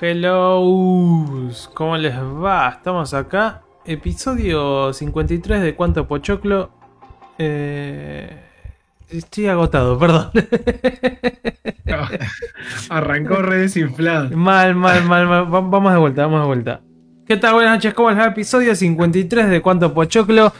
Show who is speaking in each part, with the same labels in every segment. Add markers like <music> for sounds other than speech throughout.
Speaker 1: Hello, ¿cómo les va? Estamos acá, episodio 53 de Cuánto Pochoclo. Eh, estoy agotado, perdón. <laughs>
Speaker 2: Arrancó re desinflado.
Speaker 1: mal, mal, mal, mal. Va- Vamos de vuelta, vamos de vuelta. ¿Qué tal? Buenas noches, ¿cómo les va? Episodio 53 de Cuánto Pochoclo.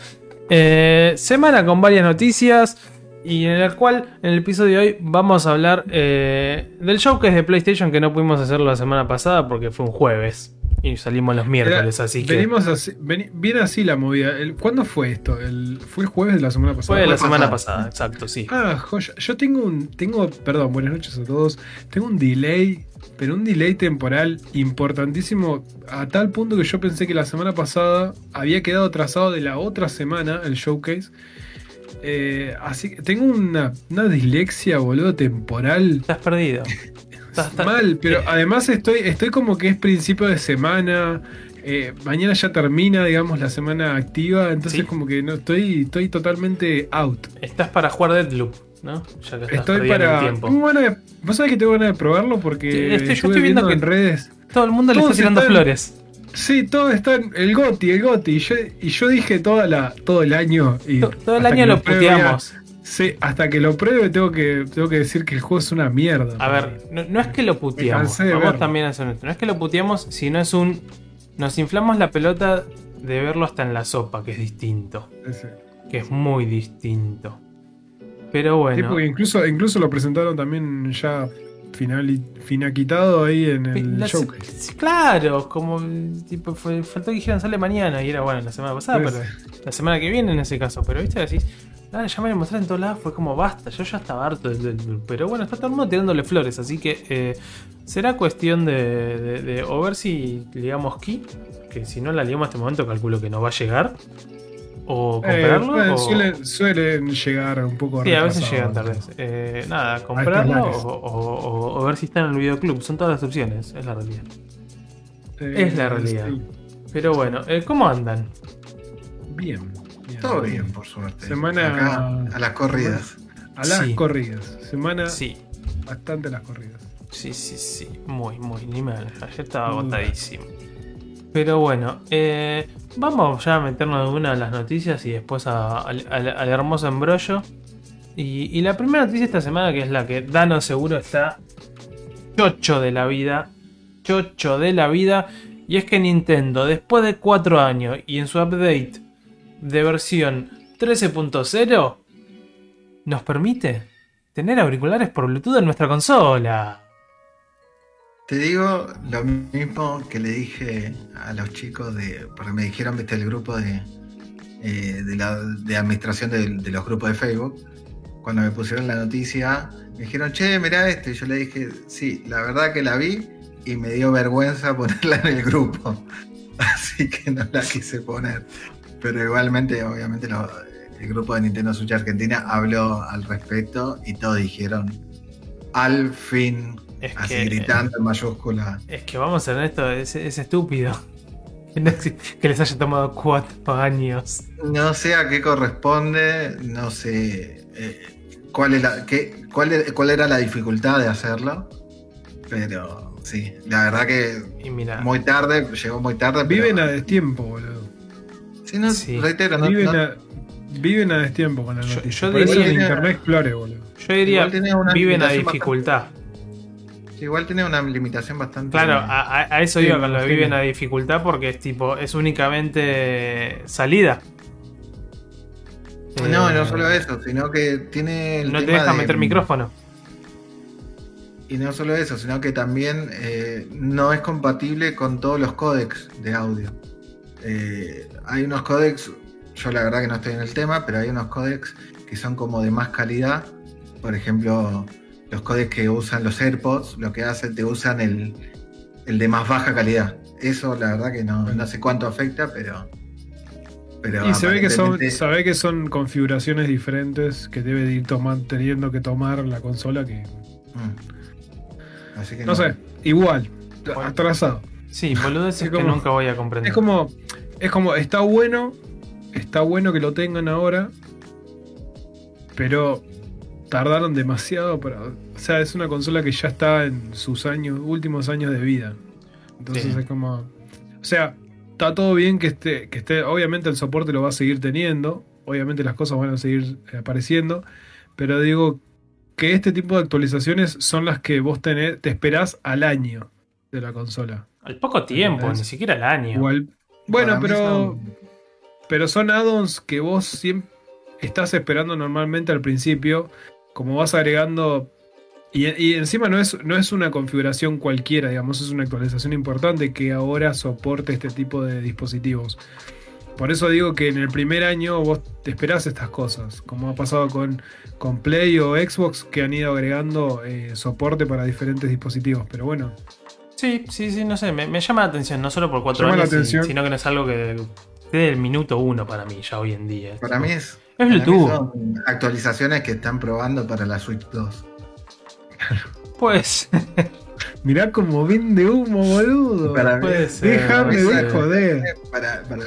Speaker 1: Eh, semana con varias noticias. Y en el cual, en el episodio de hoy, vamos a hablar eh, del showcase de PlayStation que no pudimos hacerlo la semana pasada porque fue un jueves. Y salimos los miércoles,
Speaker 2: Era-
Speaker 1: así que.
Speaker 2: Venimos así, viene así la movida. El- ¿Cuándo fue esto? El, ¿Fue el jueves de la semana pasada?
Speaker 1: Fue la
Speaker 3: Fue
Speaker 1: semana
Speaker 3: pasada.
Speaker 1: pasada, exacto, sí.
Speaker 2: Ah, joya. Yo tengo un. Tengo. Perdón, buenas noches a todos. Tengo un delay. Pero un delay temporal importantísimo. A tal punto que yo pensé que la semana pasada había quedado trazado de la otra semana el showcase. Eh, así que tengo una, una dislexia, boludo, temporal.
Speaker 1: Estás perdido. Estás-
Speaker 2: Mal, pero además estoy, estoy como que es principio de semana. eh, mañana ya termina, digamos, la semana activa. Entonces,
Speaker 1: Sí.
Speaker 2: como que no estoy, estoy totalmente out.
Speaker 1: Estás para jugar Deadloop, ¿no? Ya que
Speaker 2: Estoy
Speaker 1: en el
Speaker 2: para.
Speaker 1: tiempo.
Speaker 2: Vos sabés que tengo ganas de probarlo porque
Speaker 1: Sí, estoy- yo estoy viendo
Speaker 2: viendo
Speaker 1: que-
Speaker 2: en redes.
Speaker 1: Todo el mundo le está tirando flores.
Speaker 2: Sí, todo está en el Goti, el Goti. Y yo, y yo dije toda la, todo el año. Y
Speaker 1: To- Todo el año
Speaker 2: que
Speaker 1: lo
Speaker 2: pruebe,
Speaker 1: puteamos.
Speaker 2: Sí, hasta que lo pruebe tengo que, tengo que decir que el juego es una mierda.
Speaker 1: A ver, no, no es que lo puteamos. Vamos también a ser honestos. No es que lo puteamos, sino es un. Nos inflamos la pelota de verlo hasta en la sopa, que es distinto. Que es muy distinto. Pero bueno.
Speaker 2: porque incluso, incluso lo presentaron también ya final finaquitado ahí en el
Speaker 1: La-
Speaker 2: showcase.
Speaker 1: claro, como tipo, fue- faltó que dijeran sale mañana y era bueno la semana pasada,
Speaker 2: Pues,
Speaker 1: pero la semana que viene en ese caso. Pero viste, dale, ya me lo mostraron en todos lados, fue como basta, yo ya estaba harto. pero bueno, está todo el mundo tirándole flores, así que eh, será cuestión de, de- de- o ver si ligamos Key, que si no la ligamos a este momento calculo que no va a llegar, o
Speaker 2: Eh,
Speaker 1: comprarlo. o-
Speaker 2: suelen, suelen llegar un poco
Speaker 1: Sí, a veces llegan tarde. Eh, nada, comprarlo o, o- o- o ver si está en el videoclub. Son todas las opciones, es la realidad.
Speaker 2: Eh,
Speaker 1: Es la realidad.
Speaker 2: sí.
Speaker 1: Pero bueno, eh, ¿cómo andan?
Speaker 2: Bien, bien.
Speaker 3: Todo bien, por suerte.
Speaker 2: Semana-
Speaker 3: Acá, a las corridas.
Speaker 2: A las
Speaker 1: Sí.
Speaker 2: corridas. Semana
Speaker 1: Sí,
Speaker 2: bastante a las corridas.
Speaker 1: sí, sí, sí. Muy, muy. Ni me hables, Ayer estaba
Speaker 2: Mm.
Speaker 1: agotadísimo. Pero bueno, eh, vamos ya a meternos de una de las noticias y después a- al, al- al hermoso embrollo. Y, y la primera noticia esta semana, que es la que Dano seguro está chocho de la vida. Chocho de la vida. Y es que Nintendo, después de 4 años y en su update de versión 13.0, nos permite tener auriculares por Bluetooth en nuestra consola.
Speaker 3: Te digo lo mismo que le dije a los chicos de. Porque me dijeron, viste, el grupo de. eh, de, administración de, los grupos de Facebook. Cuando me pusieron la noticia, me dijeron, che, mirá esto. Y yo le dije, sí, la verdad que la vi y me dio vergüenza <laughs> ponerla en el grupo. <laughs> Así que no la quise poner. Pero igualmente, obviamente, el grupo de Nintendo Switch Argentina habló al respecto y todos dijeron, al fin
Speaker 1: Es
Speaker 3: Así
Speaker 1: que,
Speaker 3: gritando en mayúscula.
Speaker 1: es que vamos a ser honestos, es, es estúpido. Que <laughs> no exi- Que les haya tomado 4 años.
Speaker 3: No sé a qué corresponde, no sé eh, cuál, es la, qué, cuál, cuál era la dificultad de hacerlo. Pero sí, la verdad que
Speaker 1: mira,
Speaker 3: muy tarde, llegó muy tarde. pero-
Speaker 2: Viven a destiempo, boludo.
Speaker 3: Sí, no,
Speaker 1: Sí.
Speaker 3: reitero, no,
Speaker 2: viven,
Speaker 3: no-
Speaker 2: a, viven a destiempo con la
Speaker 1: Yo-
Speaker 2: noticia.
Speaker 1: yo
Speaker 2: Por eso
Speaker 1: diría-
Speaker 2: el Internet Explorer, boludo.
Speaker 1: yo diría, viven a dificultad.
Speaker 3: Igual tiene una limitación bastante.
Speaker 1: Claro, a, eso
Speaker 2: Sí,
Speaker 1: iba con lo de viven a dificultad porque es tipo, es únicamente salida.
Speaker 3: No,
Speaker 1: Eh,
Speaker 3: no solo eso, sino que tiene. El
Speaker 1: No te deja
Speaker 3: de-
Speaker 1: meter micrófono.
Speaker 3: Y no solo eso, sino que también eh, no es compatible con todos los códecs de audio. Eh, hay unos códecs, yo la verdad que no estoy en el tema, pero hay unos códecs que son como de más calidad. Por ejemplo, los códecs que usan los AirPods, lo que hacen, te usan el, el de más baja calidad. Eso la verdad que no, no sé cuánto afecta, pero... pero
Speaker 2: Y se ve, que son, se ve que son configuraciones diferentes que debe de ir tomando, teniendo que tomar la consola que.
Speaker 3: Mm. Así que
Speaker 2: No sé, igual,
Speaker 1: Bueno.
Speaker 2: atrasado.
Speaker 1: Sí, boludeces <laughs>
Speaker 2: Es
Speaker 1: que
Speaker 2: como-
Speaker 1: nunca voy a comprender.
Speaker 2: Es como. Es como, está bueno. Está bueno que lo tengan ahora. Pero tardaron demasiado para. O sea, es una consola que ya está en sus años, últimos años de vida. Entonces
Speaker 1: Sí.
Speaker 2: es como. O sea, está todo bien que esté, que esté. Obviamente el soporte lo va a seguir teniendo. Obviamente las cosas van a seguir eh, apareciendo. Pero digo que este tipo de actualizaciones son las que vos tenés, te esperás al año de la consola.
Speaker 1: Al poco tiempo, ni siquiera al año.
Speaker 2: O al- bueno, pero.
Speaker 3: son-
Speaker 2: Pero son add-ons que vos siempre estás esperando normalmente al principio. Como vas agregando. Y, y encima no es, no es una configuración cualquiera, digamos, es una actualización importante que ahora soporte este tipo de dispositivos. Por eso digo que en el primer año vos te esperás estas cosas, como ha pasado con, con Play o Xbox, que han ido agregando eh, soporte para diferentes dispositivos. Pero bueno,
Speaker 1: Sí, sí, sí, no sé, me, me llama la atención, no solo por cuatro
Speaker 2: Llama la
Speaker 1: años,
Speaker 2: atención.
Speaker 1: sino que no es algo que desde el minuto uno para mí, ya hoy en día.
Speaker 3: Para mí es.
Speaker 1: Es Bluetooth.
Speaker 3: son actualizaciones que están probando para la Switch 2. <laughs>
Speaker 1: Pues,
Speaker 2: mirá como vende humo, boludo.
Speaker 3: Para mí
Speaker 1: puede
Speaker 3: es-
Speaker 1: ser.
Speaker 2: Déjame
Speaker 1: puede
Speaker 2: de
Speaker 1: ser.
Speaker 2: joder.
Speaker 3: para, para,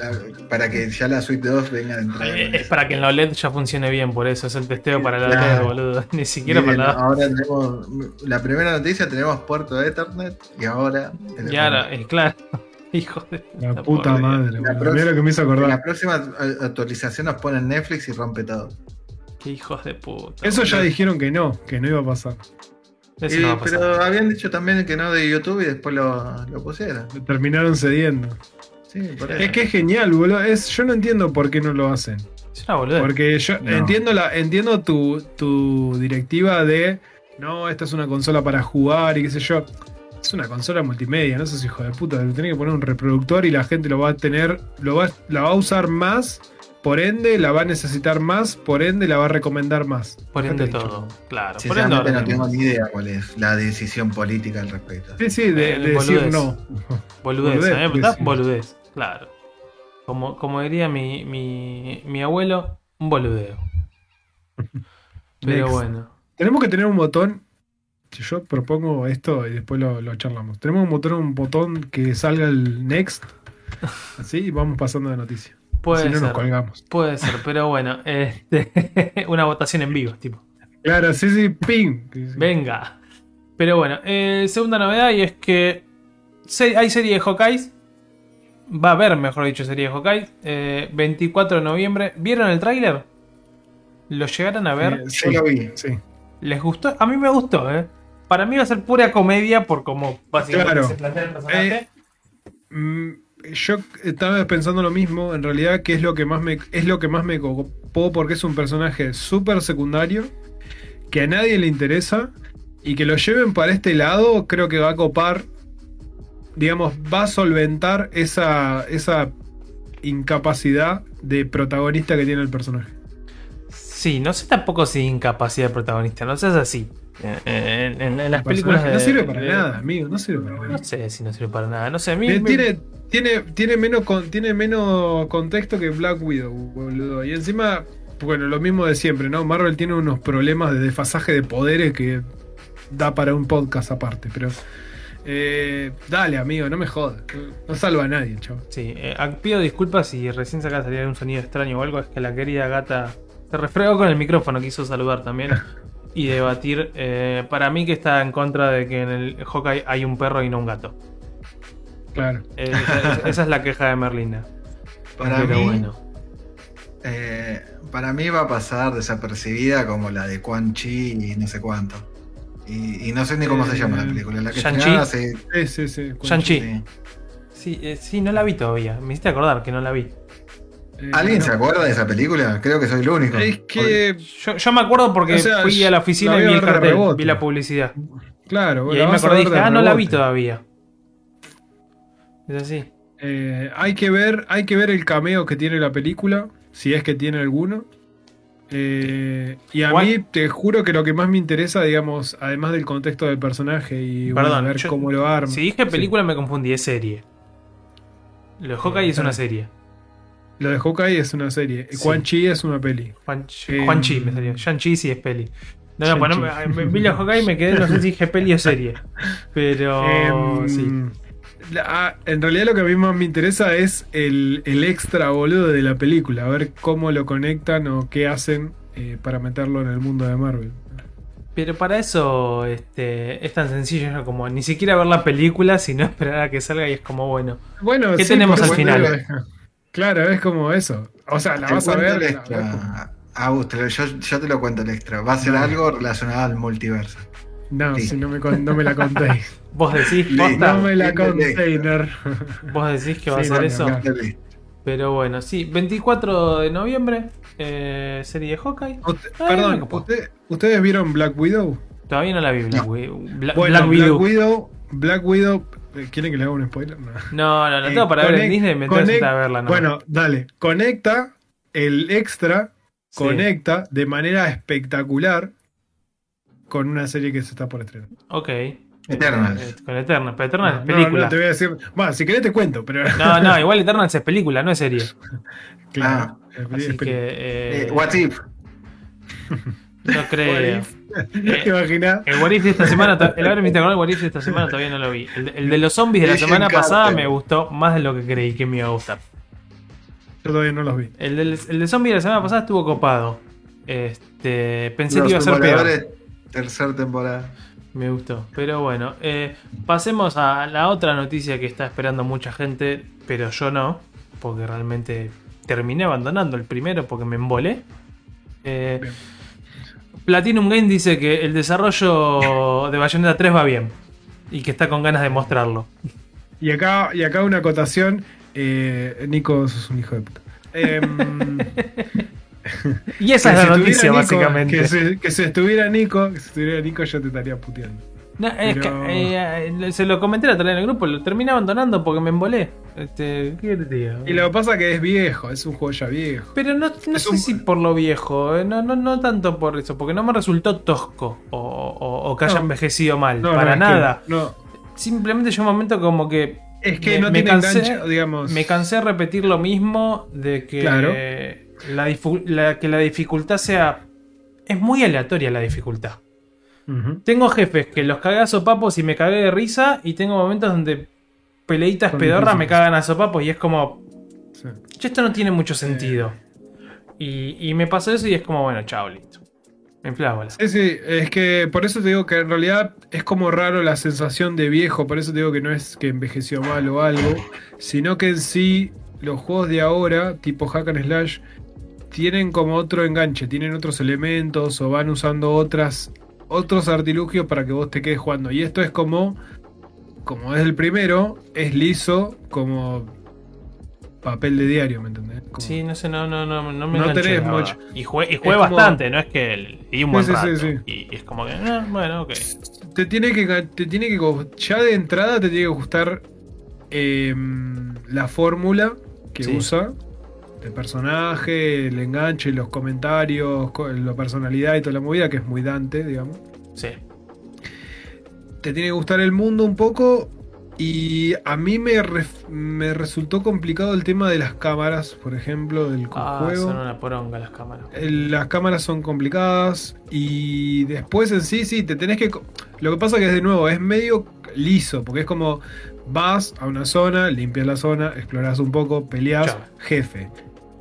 Speaker 3: para que ya la Switch 2 venga de entrada.
Speaker 1: Eh, Es para que en la OLED ya funcione bien, por eso es el testeo para la. OLED, boludo. <laughs> Ni siquiera
Speaker 3: Bien,
Speaker 1: para la.
Speaker 3: Ahora tenemos. La primera noticia tenemos puerto de Ethernet y ahora.
Speaker 1: Y ahora, eh, claro. <laughs> Hijo de
Speaker 2: La
Speaker 1: puta,
Speaker 2: puta
Speaker 1: por Dios.
Speaker 2: madre,
Speaker 3: La próxima-
Speaker 2: lo que me hizo
Speaker 3: En
Speaker 2: acordar.
Speaker 3: la próxima a- actualización nos ponen Netflix y rompe todo.
Speaker 1: Qué hijos de puta.
Speaker 2: Eso ya dijeron que no, que no iba a pasar.
Speaker 3: Y-
Speaker 1: no va a pasar.
Speaker 3: pero habían dicho también que no de YouTube y después lo, lo pusieron.
Speaker 2: Terminaron cediendo.
Speaker 3: Sí, por
Speaker 2: Es que es genial, boludo. Es, yo no entiendo por qué no lo hacen.
Speaker 1: Es una boludez.
Speaker 2: Porque yo
Speaker 3: No.
Speaker 2: entiendo la entiendo tu, tu directiva de no, esta es una consola para jugar y qué sé yo. Es una consola multimedia, no sé si hijo de puta, le tenés que poner un reproductor y la gente lo va a tener, lo va, la va a usar más, por ende la va a necesitar más, por ende la va a recomendar más.
Speaker 1: Por ende todo. Claro. Por ende
Speaker 3: no tengo
Speaker 1: tenemos
Speaker 3: ni idea cuál es la decisión política al respecto.
Speaker 2: Sí, sí, de,
Speaker 1: Eh,
Speaker 2: de decir
Speaker 1: boludez.
Speaker 2: no.
Speaker 1: Boludez, <laughs>
Speaker 2: Boludez,
Speaker 1: ¿eh? ¿Verdad?
Speaker 2: sí.
Speaker 1: Boludez, claro. Como, como diría mi, mi, mi abuelo, un boludeo. <laughs> Pero
Speaker 2: Next.
Speaker 1: bueno.
Speaker 2: Tenemos que tener un botón. Si yo propongo esto y después lo, lo charlamos. Tenemos un botón, un botón que salga el next. Así y vamos pasando de noticia.
Speaker 1: Puede
Speaker 2: si no
Speaker 1: ser.
Speaker 2: nos colgamos.
Speaker 1: Puede ser, pero bueno. este, <laughs> una votación en vivo, tipo.
Speaker 2: Claro, sí, sí, ping.
Speaker 1: Venga. Pero bueno, eh, segunda novedad y es que hay serie de Hawkeyes. Va a haber, mejor dicho, serie de Hawkeye. eh, 24 de noviembre. ¿Vieron el tráiler? ¿Lo llegaron a ver?
Speaker 2: Eh,
Speaker 3: Yo
Speaker 2: sí,
Speaker 3: lo vi.
Speaker 2: sí.
Speaker 1: ¿Les gustó? A mí me gustó, ¿eh? Para mí va a ser pura comedia por cómo básicamente
Speaker 2: Claro.
Speaker 1: se plantea el personaje.
Speaker 2: Mm, yo estaba pensando lo mismo. En realidad, que es lo que más me, es lo que más me copó porque es un personaje súper secundario que a nadie le interesa y que lo lleven para este lado, creo que va a copar, digamos, va a solventar esa, esa incapacidad de protagonista que tiene el personaje.
Speaker 1: Sí, no sé tampoco si incapacidad de protagonista, no seas así. Eh, En, en- en las
Speaker 2: El
Speaker 1: películas.
Speaker 2: no sirve para
Speaker 1: de-
Speaker 2: nada, amigo, no sirve para
Speaker 1: No
Speaker 2: nada.
Speaker 1: sé si no sirve para nada. No sé, a mí. Me-
Speaker 2: Tiene, tiene, tiene, menos con- tiene menos contexto que Black Widow, boludo. Y encima, bueno, lo mismo de siempre, ¿no? Marvel tiene unos problemas de desfasaje de poderes que da para un podcast aparte, pero. eh, dale, amigo, no me jodas. No salva a nadie, chaval.
Speaker 1: Sí, eh, pido disculpas si recién saca salir un sonido extraño o algo. Es que la querida gata se refregó con el micrófono, quiso saludar también <laughs> y debatir. eh, para mí, que está en contra de que en el Hawkeye hay un perro y no un gato.
Speaker 2: Claro.
Speaker 1: Eh, esa, esa es la queja de Merlina.
Speaker 3: Para
Speaker 1: Pero
Speaker 3: mí,
Speaker 1: bueno.
Speaker 3: eh, para mí va a pasar desapercibida como la de Quan Chi y no sé cuánto. Y, y no sé ni cómo se llama la película. La que
Speaker 1: Shang-Chi.
Speaker 3: hace.
Speaker 2: Sí, sí, sí.
Speaker 1: Shang-Chi.
Speaker 3: sí.
Speaker 1: Sí, eh, sí, no la vi todavía. Me hiciste acordar que no la vi.
Speaker 2: Eh,
Speaker 3: ¿Alguien
Speaker 2: no.
Speaker 3: se acuerda de esa película? Creo que soy el único.
Speaker 2: Es que.
Speaker 1: Yo, yo me acuerdo porque
Speaker 2: O sea,
Speaker 1: fui a la oficina
Speaker 2: la
Speaker 1: y vi el cartel, vi la publicidad.
Speaker 2: Claro,
Speaker 1: y
Speaker 2: bueno,
Speaker 1: ahí me acordé y dije, ah, no la vi todavía. Es así.
Speaker 2: Eh, hay, que ver, hay que ver el cameo que tiene la película, si es que tiene alguno. Eh, y a mí te juro que lo que más me interesa, digamos, además del contexto del personaje y bueno, ver
Speaker 1: yo-
Speaker 2: cómo lo arma.
Speaker 1: Si dije
Speaker 2: Sí.
Speaker 1: película me confundí, es serie. Lo de Hawkeye
Speaker 2: Eh,
Speaker 1: es una serie.
Speaker 2: Lo de Hawkeye es una serie.
Speaker 1: Sí.
Speaker 2: Quan Chi es una peli.
Speaker 1: Juan,
Speaker 2: Eh,
Speaker 1: Juan Chi me salió. Shang-Chi sí es peli. No, no,
Speaker 2: Shang-Chi.
Speaker 1: pues no, me, vi la Hawkeye y me quedé, no sé si dije peli o serie. Pero
Speaker 2: Em,
Speaker 1: sí.
Speaker 2: la- ah, en realidad lo que a mí más me interesa es el, el extra boludo de la película, a ver cómo lo conectan o qué hacen eh, para meterlo en el mundo de Marvel.
Speaker 1: Pero para eso este, es tan sencillo ¿no? como ni siquiera ver la película, sino <laughs> esperar a que salga y es como bueno.
Speaker 2: Bueno,
Speaker 1: ¿Qué
Speaker 2: sí,
Speaker 1: tenemos al final?
Speaker 2: Claro, es como eso. O sea, la
Speaker 3: Te
Speaker 2: vas a ver.
Speaker 3: el
Speaker 2: la-
Speaker 3: extra. Agus, te lo- yo, yo te lo cuento el extra. Va a ser
Speaker 2: No.
Speaker 3: algo relacionado al multiverso.
Speaker 2: No,
Speaker 3: Sí.
Speaker 2: si no me, no me la contéis. <laughs>
Speaker 1: Vos decís, posta,
Speaker 2: no me la container.
Speaker 1: vos decís que va
Speaker 2: Sí,
Speaker 1: a ser
Speaker 2: no,
Speaker 1: eso. Pero bueno, sí, 24 de noviembre, eh, serie de Hawkeye.
Speaker 2: Usted-
Speaker 1: Ay,
Speaker 2: perdón, usted- ¿ustedes vieron Black Widow?
Speaker 1: Todavía no la vi, Black,
Speaker 3: No.
Speaker 1: Widow. Bla-
Speaker 2: Bueno,
Speaker 1: Black
Speaker 2: Black,
Speaker 1: Widow.
Speaker 2: Widow. Black Widow. ¿Quieren que le haga un spoiler? No.
Speaker 1: No, no, no
Speaker 2: Eh,
Speaker 1: tengo para ver en Disney, me interesa verla. No.
Speaker 2: Bueno, dale. Conecta el extra.
Speaker 1: Sí.
Speaker 2: Conecta de manera espectacular con una serie que se está por estrenar.
Speaker 1: Ok.
Speaker 3: Eternals.
Speaker 1: Eh, con Eternals, pero Eternals
Speaker 2: No,
Speaker 1: es película.
Speaker 2: no te voy a decir. Bueno, si querés te cuento, pero.
Speaker 1: No, no, igual Eternals es película, no es serie. <laughs>
Speaker 2: claro. es-
Speaker 1: Así
Speaker 2: es-
Speaker 1: que. eh,
Speaker 3: Eh, what if?
Speaker 1: no creo.
Speaker 2: ¿Te imaginas?
Speaker 1: El What If de esta semana, el con el What If de esta semana todavía no lo vi. El, el de los zombies de la
Speaker 3: Agent
Speaker 1: semana pasada
Speaker 3: Carter.
Speaker 1: me gustó más de lo que creí que me iba a gustar.
Speaker 2: Yo todavía no los vi.
Speaker 1: El, del, el de zombies de la semana pasada estuvo copado. Este, pensé que iba a ser peor.
Speaker 3: Tercera temporada.
Speaker 1: Me gustó. Pero bueno, eh, pasemos a la otra noticia que está esperando mucha gente, pero yo no, porque realmente terminé abandonando el primero porque me embolé. Eh,
Speaker 2: Bien.
Speaker 1: Platinum Game dice que el desarrollo de Bayonetta 3 va bien y que está con ganas de mostrarlo.
Speaker 2: Y acá, y acá una acotación. Eh, Nico, sos un hijo de puta. Em, <laughs>
Speaker 1: Y esa es
Speaker 2: si
Speaker 1: la
Speaker 2: estuviera
Speaker 1: noticia,
Speaker 2: Nico-
Speaker 1: básicamente.
Speaker 2: Que si, que si estuviera Nico, que si estuviera Nico, yo te estaría puteando.
Speaker 1: No, es que,
Speaker 2: Pero-
Speaker 1: eh, eh, se lo comenté la otra vez en el grupo, lo terminé abandonando porque me embolé. Este, ¿Qué te digo?
Speaker 2: Y lo que pasa es que es viejo, es un juego ya viejo.
Speaker 1: Pero no, no sé
Speaker 2: un-
Speaker 1: si por lo viejo, eh, no, no, no tanto por eso, porque no me resultó tosco o, o- o que haya envejecido mal,
Speaker 2: No,
Speaker 1: para
Speaker 2: que-
Speaker 1: nada.
Speaker 2: no,
Speaker 1: Simplemente yo un momento como que
Speaker 2: es que
Speaker 1: Me-
Speaker 2: no
Speaker 1: me
Speaker 2: tiene
Speaker 1: cansé-
Speaker 2: enganche, digamos.
Speaker 1: me cansé de repetir lo mismo de que
Speaker 2: Claro.
Speaker 1: la, difu- la- que la dificultad sea... Es muy aleatoria la dificultad. Tengo jefes que los cagué a sopapos y me cagué de risa y tengo momentos donde peleitas
Speaker 2: Son
Speaker 1: pedorras me cagan a sopapos y es como...
Speaker 2: Sí.
Speaker 1: "Che, Esto no tiene mucho sentido. Y, y me pasó eso y es como, bueno, chao, listo. Me infla bola.
Speaker 2: Sí, sí, es que por eso te digo que en realidad es como raro la sensación de viejo, por eso te digo que no es que envejeció mal o algo, sino que en sí los juegos de ahora, tipo Hack and Slash, tienen como otro enganche, tienen otros elementos o van usando otras otros artilugios para que vos te quedes jugando. Y esto es como como es el primero, es liso como papel de diario, ¿me entendés? Como-
Speaker 1: Sí, no sé, no, no, no, no me
Speaker 2: No tenés mucho.
Speaker 1: Y jugué, y jugué
Speaker 2: Es como-
Speaker 1: bastante, no es que di un buen
Speaker 2: Sí,
Speaker 1: rato.
Speaker 2: sí, sí.
Speaker 1: Y, y es como que, eh, bueno, ok.
Speaker 2: te tiene que te tiene que ya de entrada te tiene que gustar eh, la fórmula que usa el personaje el enganche los comentarios co- la personalidad y toda la movida que es muy Dante digamos
Speaker 1: Sí.
Speaker 2: te tiene que gustar el mundo un poco y a mí me, ref- me resultó complicado el tema de las cámaras por ejemplo del
Speaker 1: Ah,
Speaker 2: juego
Speaker 1: son una poronga las cámaras.
Speaker 2: el- Las cámaras son complicadas y después en sí, sí, te tenés que... Lo que pasa que es de nuevo, es medio liso, porque es como vas a una zona, limpias la zona, exploras un poco, peleas, jefe.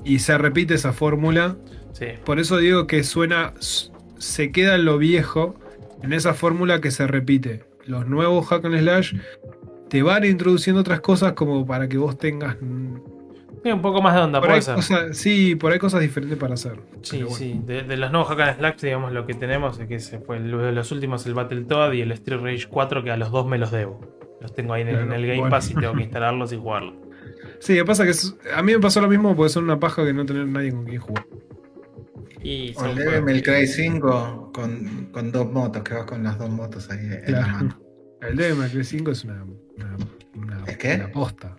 Speaker 2: Y se repite esa fórmula.
Speaker 1: Sí.
Speaker 2: Por eso digo que suena, se queda en lo viejo, en esa fórmula que se repite. Los nuevos hack and slash te van introduciendo otras cosas como para que vos tengas...
Speaker 1: Sí, un poco más de onda
Speaker 2: Por
Speaker 1: puede
Speaker 2: ahí
Speaker 1: ser.
Speaker 2: cosas- sí, por ahí cosas diferentes para hacer.
Speaker 1: Sí,
Speaker 2: bueno.
Speaker 1: sí. De, de los nuevos Hack Slash, digamos, lo que tenemos es que se fue el- de los últimos el Battletoad y el Street Rage 4, que a los dos me los debo. Los tengo ahí en, el-
Speaker 2: Claro,
Speaker 1: en el Game
Speaker 2: bueno.
Speaker 1: Pass y tengo que <laughs> instalarlos y jugarlos.
Speaker 2: Sí, lo que pasa que es- a mí me pasó lo mismo porque son una paja que no tener nadie con quien jugar.
Speaker 1: Y
Speaker 3: O
Speaker 1: son
Speaker 3: el Cry 5 con, con dos motos, que vas con las dos motos ahí en la
Speaker 2: Claro.
Speaker 3: mano.
Speaker 2: El Devil Cry 5 es una, una, una,
Speaker 3: ¿Es qué?
Speaker 2: una posta.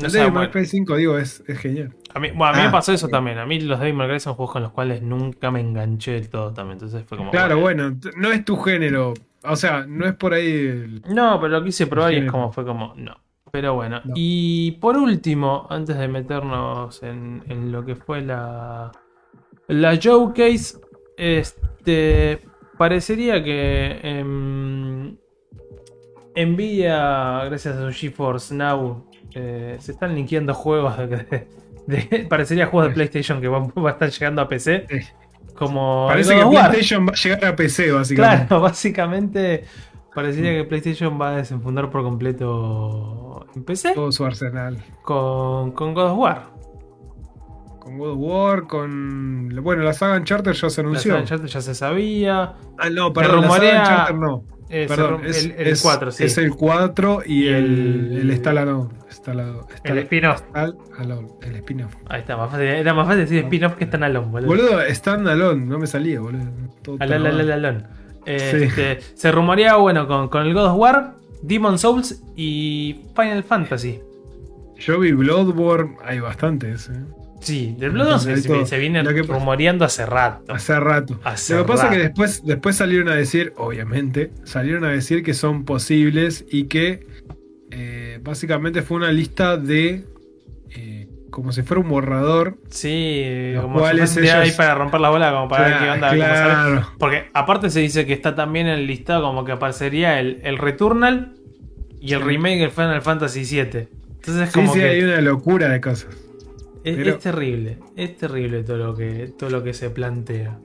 Speaker 1: No
Speaker 2: el Devil May Cry 5, digo, es, es genial.
Speaker 1: a mí, bueno, a mí me
Speaker 3: Ah,
Speaker 1: pasó eso
Speaker 3: sí.
Speaker 1: también. A mí los Devil May Cry son juegos con los cuales nunca me enganché del todo también. Entonces fue como.
Speaker 2: Claro, bueno, no es tu género. O sea, no es por ahí el-
Speaker 1: No, pero lo quise probar y es como fue como, no. Pero bueno,
Speaker 2: No.
Speaker 1: y por último, antes de meternos en, en lo que fue la, la showcase, este parecería que em, Nvidia, gracias a su GeForce Now, eh, se están linkeando juegos de, de- parecería juegos de PlayStation que van, van a estar llegando a PC. Como
Speaker 2: Parece que
Speaker 1: War.
Speaker 2: PlayStation va a llegar a PC, básicamente.
Speaker 1: Claro, <laughs> básicamente parecería que PlayStation va a desenfundar por completo en PC
Speaker 2: Todo su arsenal.
Speaker 1: con, con God of War.
Speaker 2: Con God of War, con. Bueno, la saga Uncharted ya se
Speaker 1: La
Speaker 2: anunció.
Speaker 1: saga Uncharted ya se sabía.
Speaker 2: Ah, no, perdón, la saga Uncharted no.
Speaker 1: Eh,
Speaker 2: Perdón, es
Speaker 1: el, el
Speaker 2: es-
Speaker 1: 4, sí.
Speaker 2: Es el 4 y el,
Speaker 1: El-
Speaker 2: el Stallone. Stallone-
Speaker 1: El spin-off.
Speaker 2: El spin-off.
Speaker 1: Ahí está, más fácil. era más fácil decir spin-off que standalone, boludo.
Speaker 2: Boludo, standalone, no me salía, boludo. Todo trabado.
Speaker 1: Alalalalon. Este, Se rumoreaba, bueno, con, con el God of War, Demon Souls y Final Fantasy.
Speaker 2: Yo vi Bloodborne, hay bastantes, eh.
Speaker 1: Sí, del Bloodborne se, se viene rumoreando hace rato.
Speaker 2: Hace rato.
Speaker 1: Hace
Speaker 2: Lo que pasa es que después, después salieron a decir, obviamente, salieron a decir que son posibles y que eh, básicamente fue una lista de. eh, como si fuera un borrador.
Speaker 1: Sí, como
Speaker 2: cuales
Speaker 1: si fuese ahí
Speaker 2: ellos-
Speaker 1: para romper la bola, como para ver qué onda.
Speaker 2: claro.
Speaker 1: Porque aparte se dice que está también en el listado como que aparecería el, el Returnal y el
Speaker 2: Sí.
Speaker 1: remake del Final Fantasy VII. Entonces es
Speaker 2: Sí,
Speaker 1: como
Speaker 2: sí,
Speaker 1: que
Speaker 2: hay una locura de cosas.
Speaker 1: Es,
Speaker 2: pero-
Speaker 1: es terrible, es terrible todo lo que, todo lo que se plantea.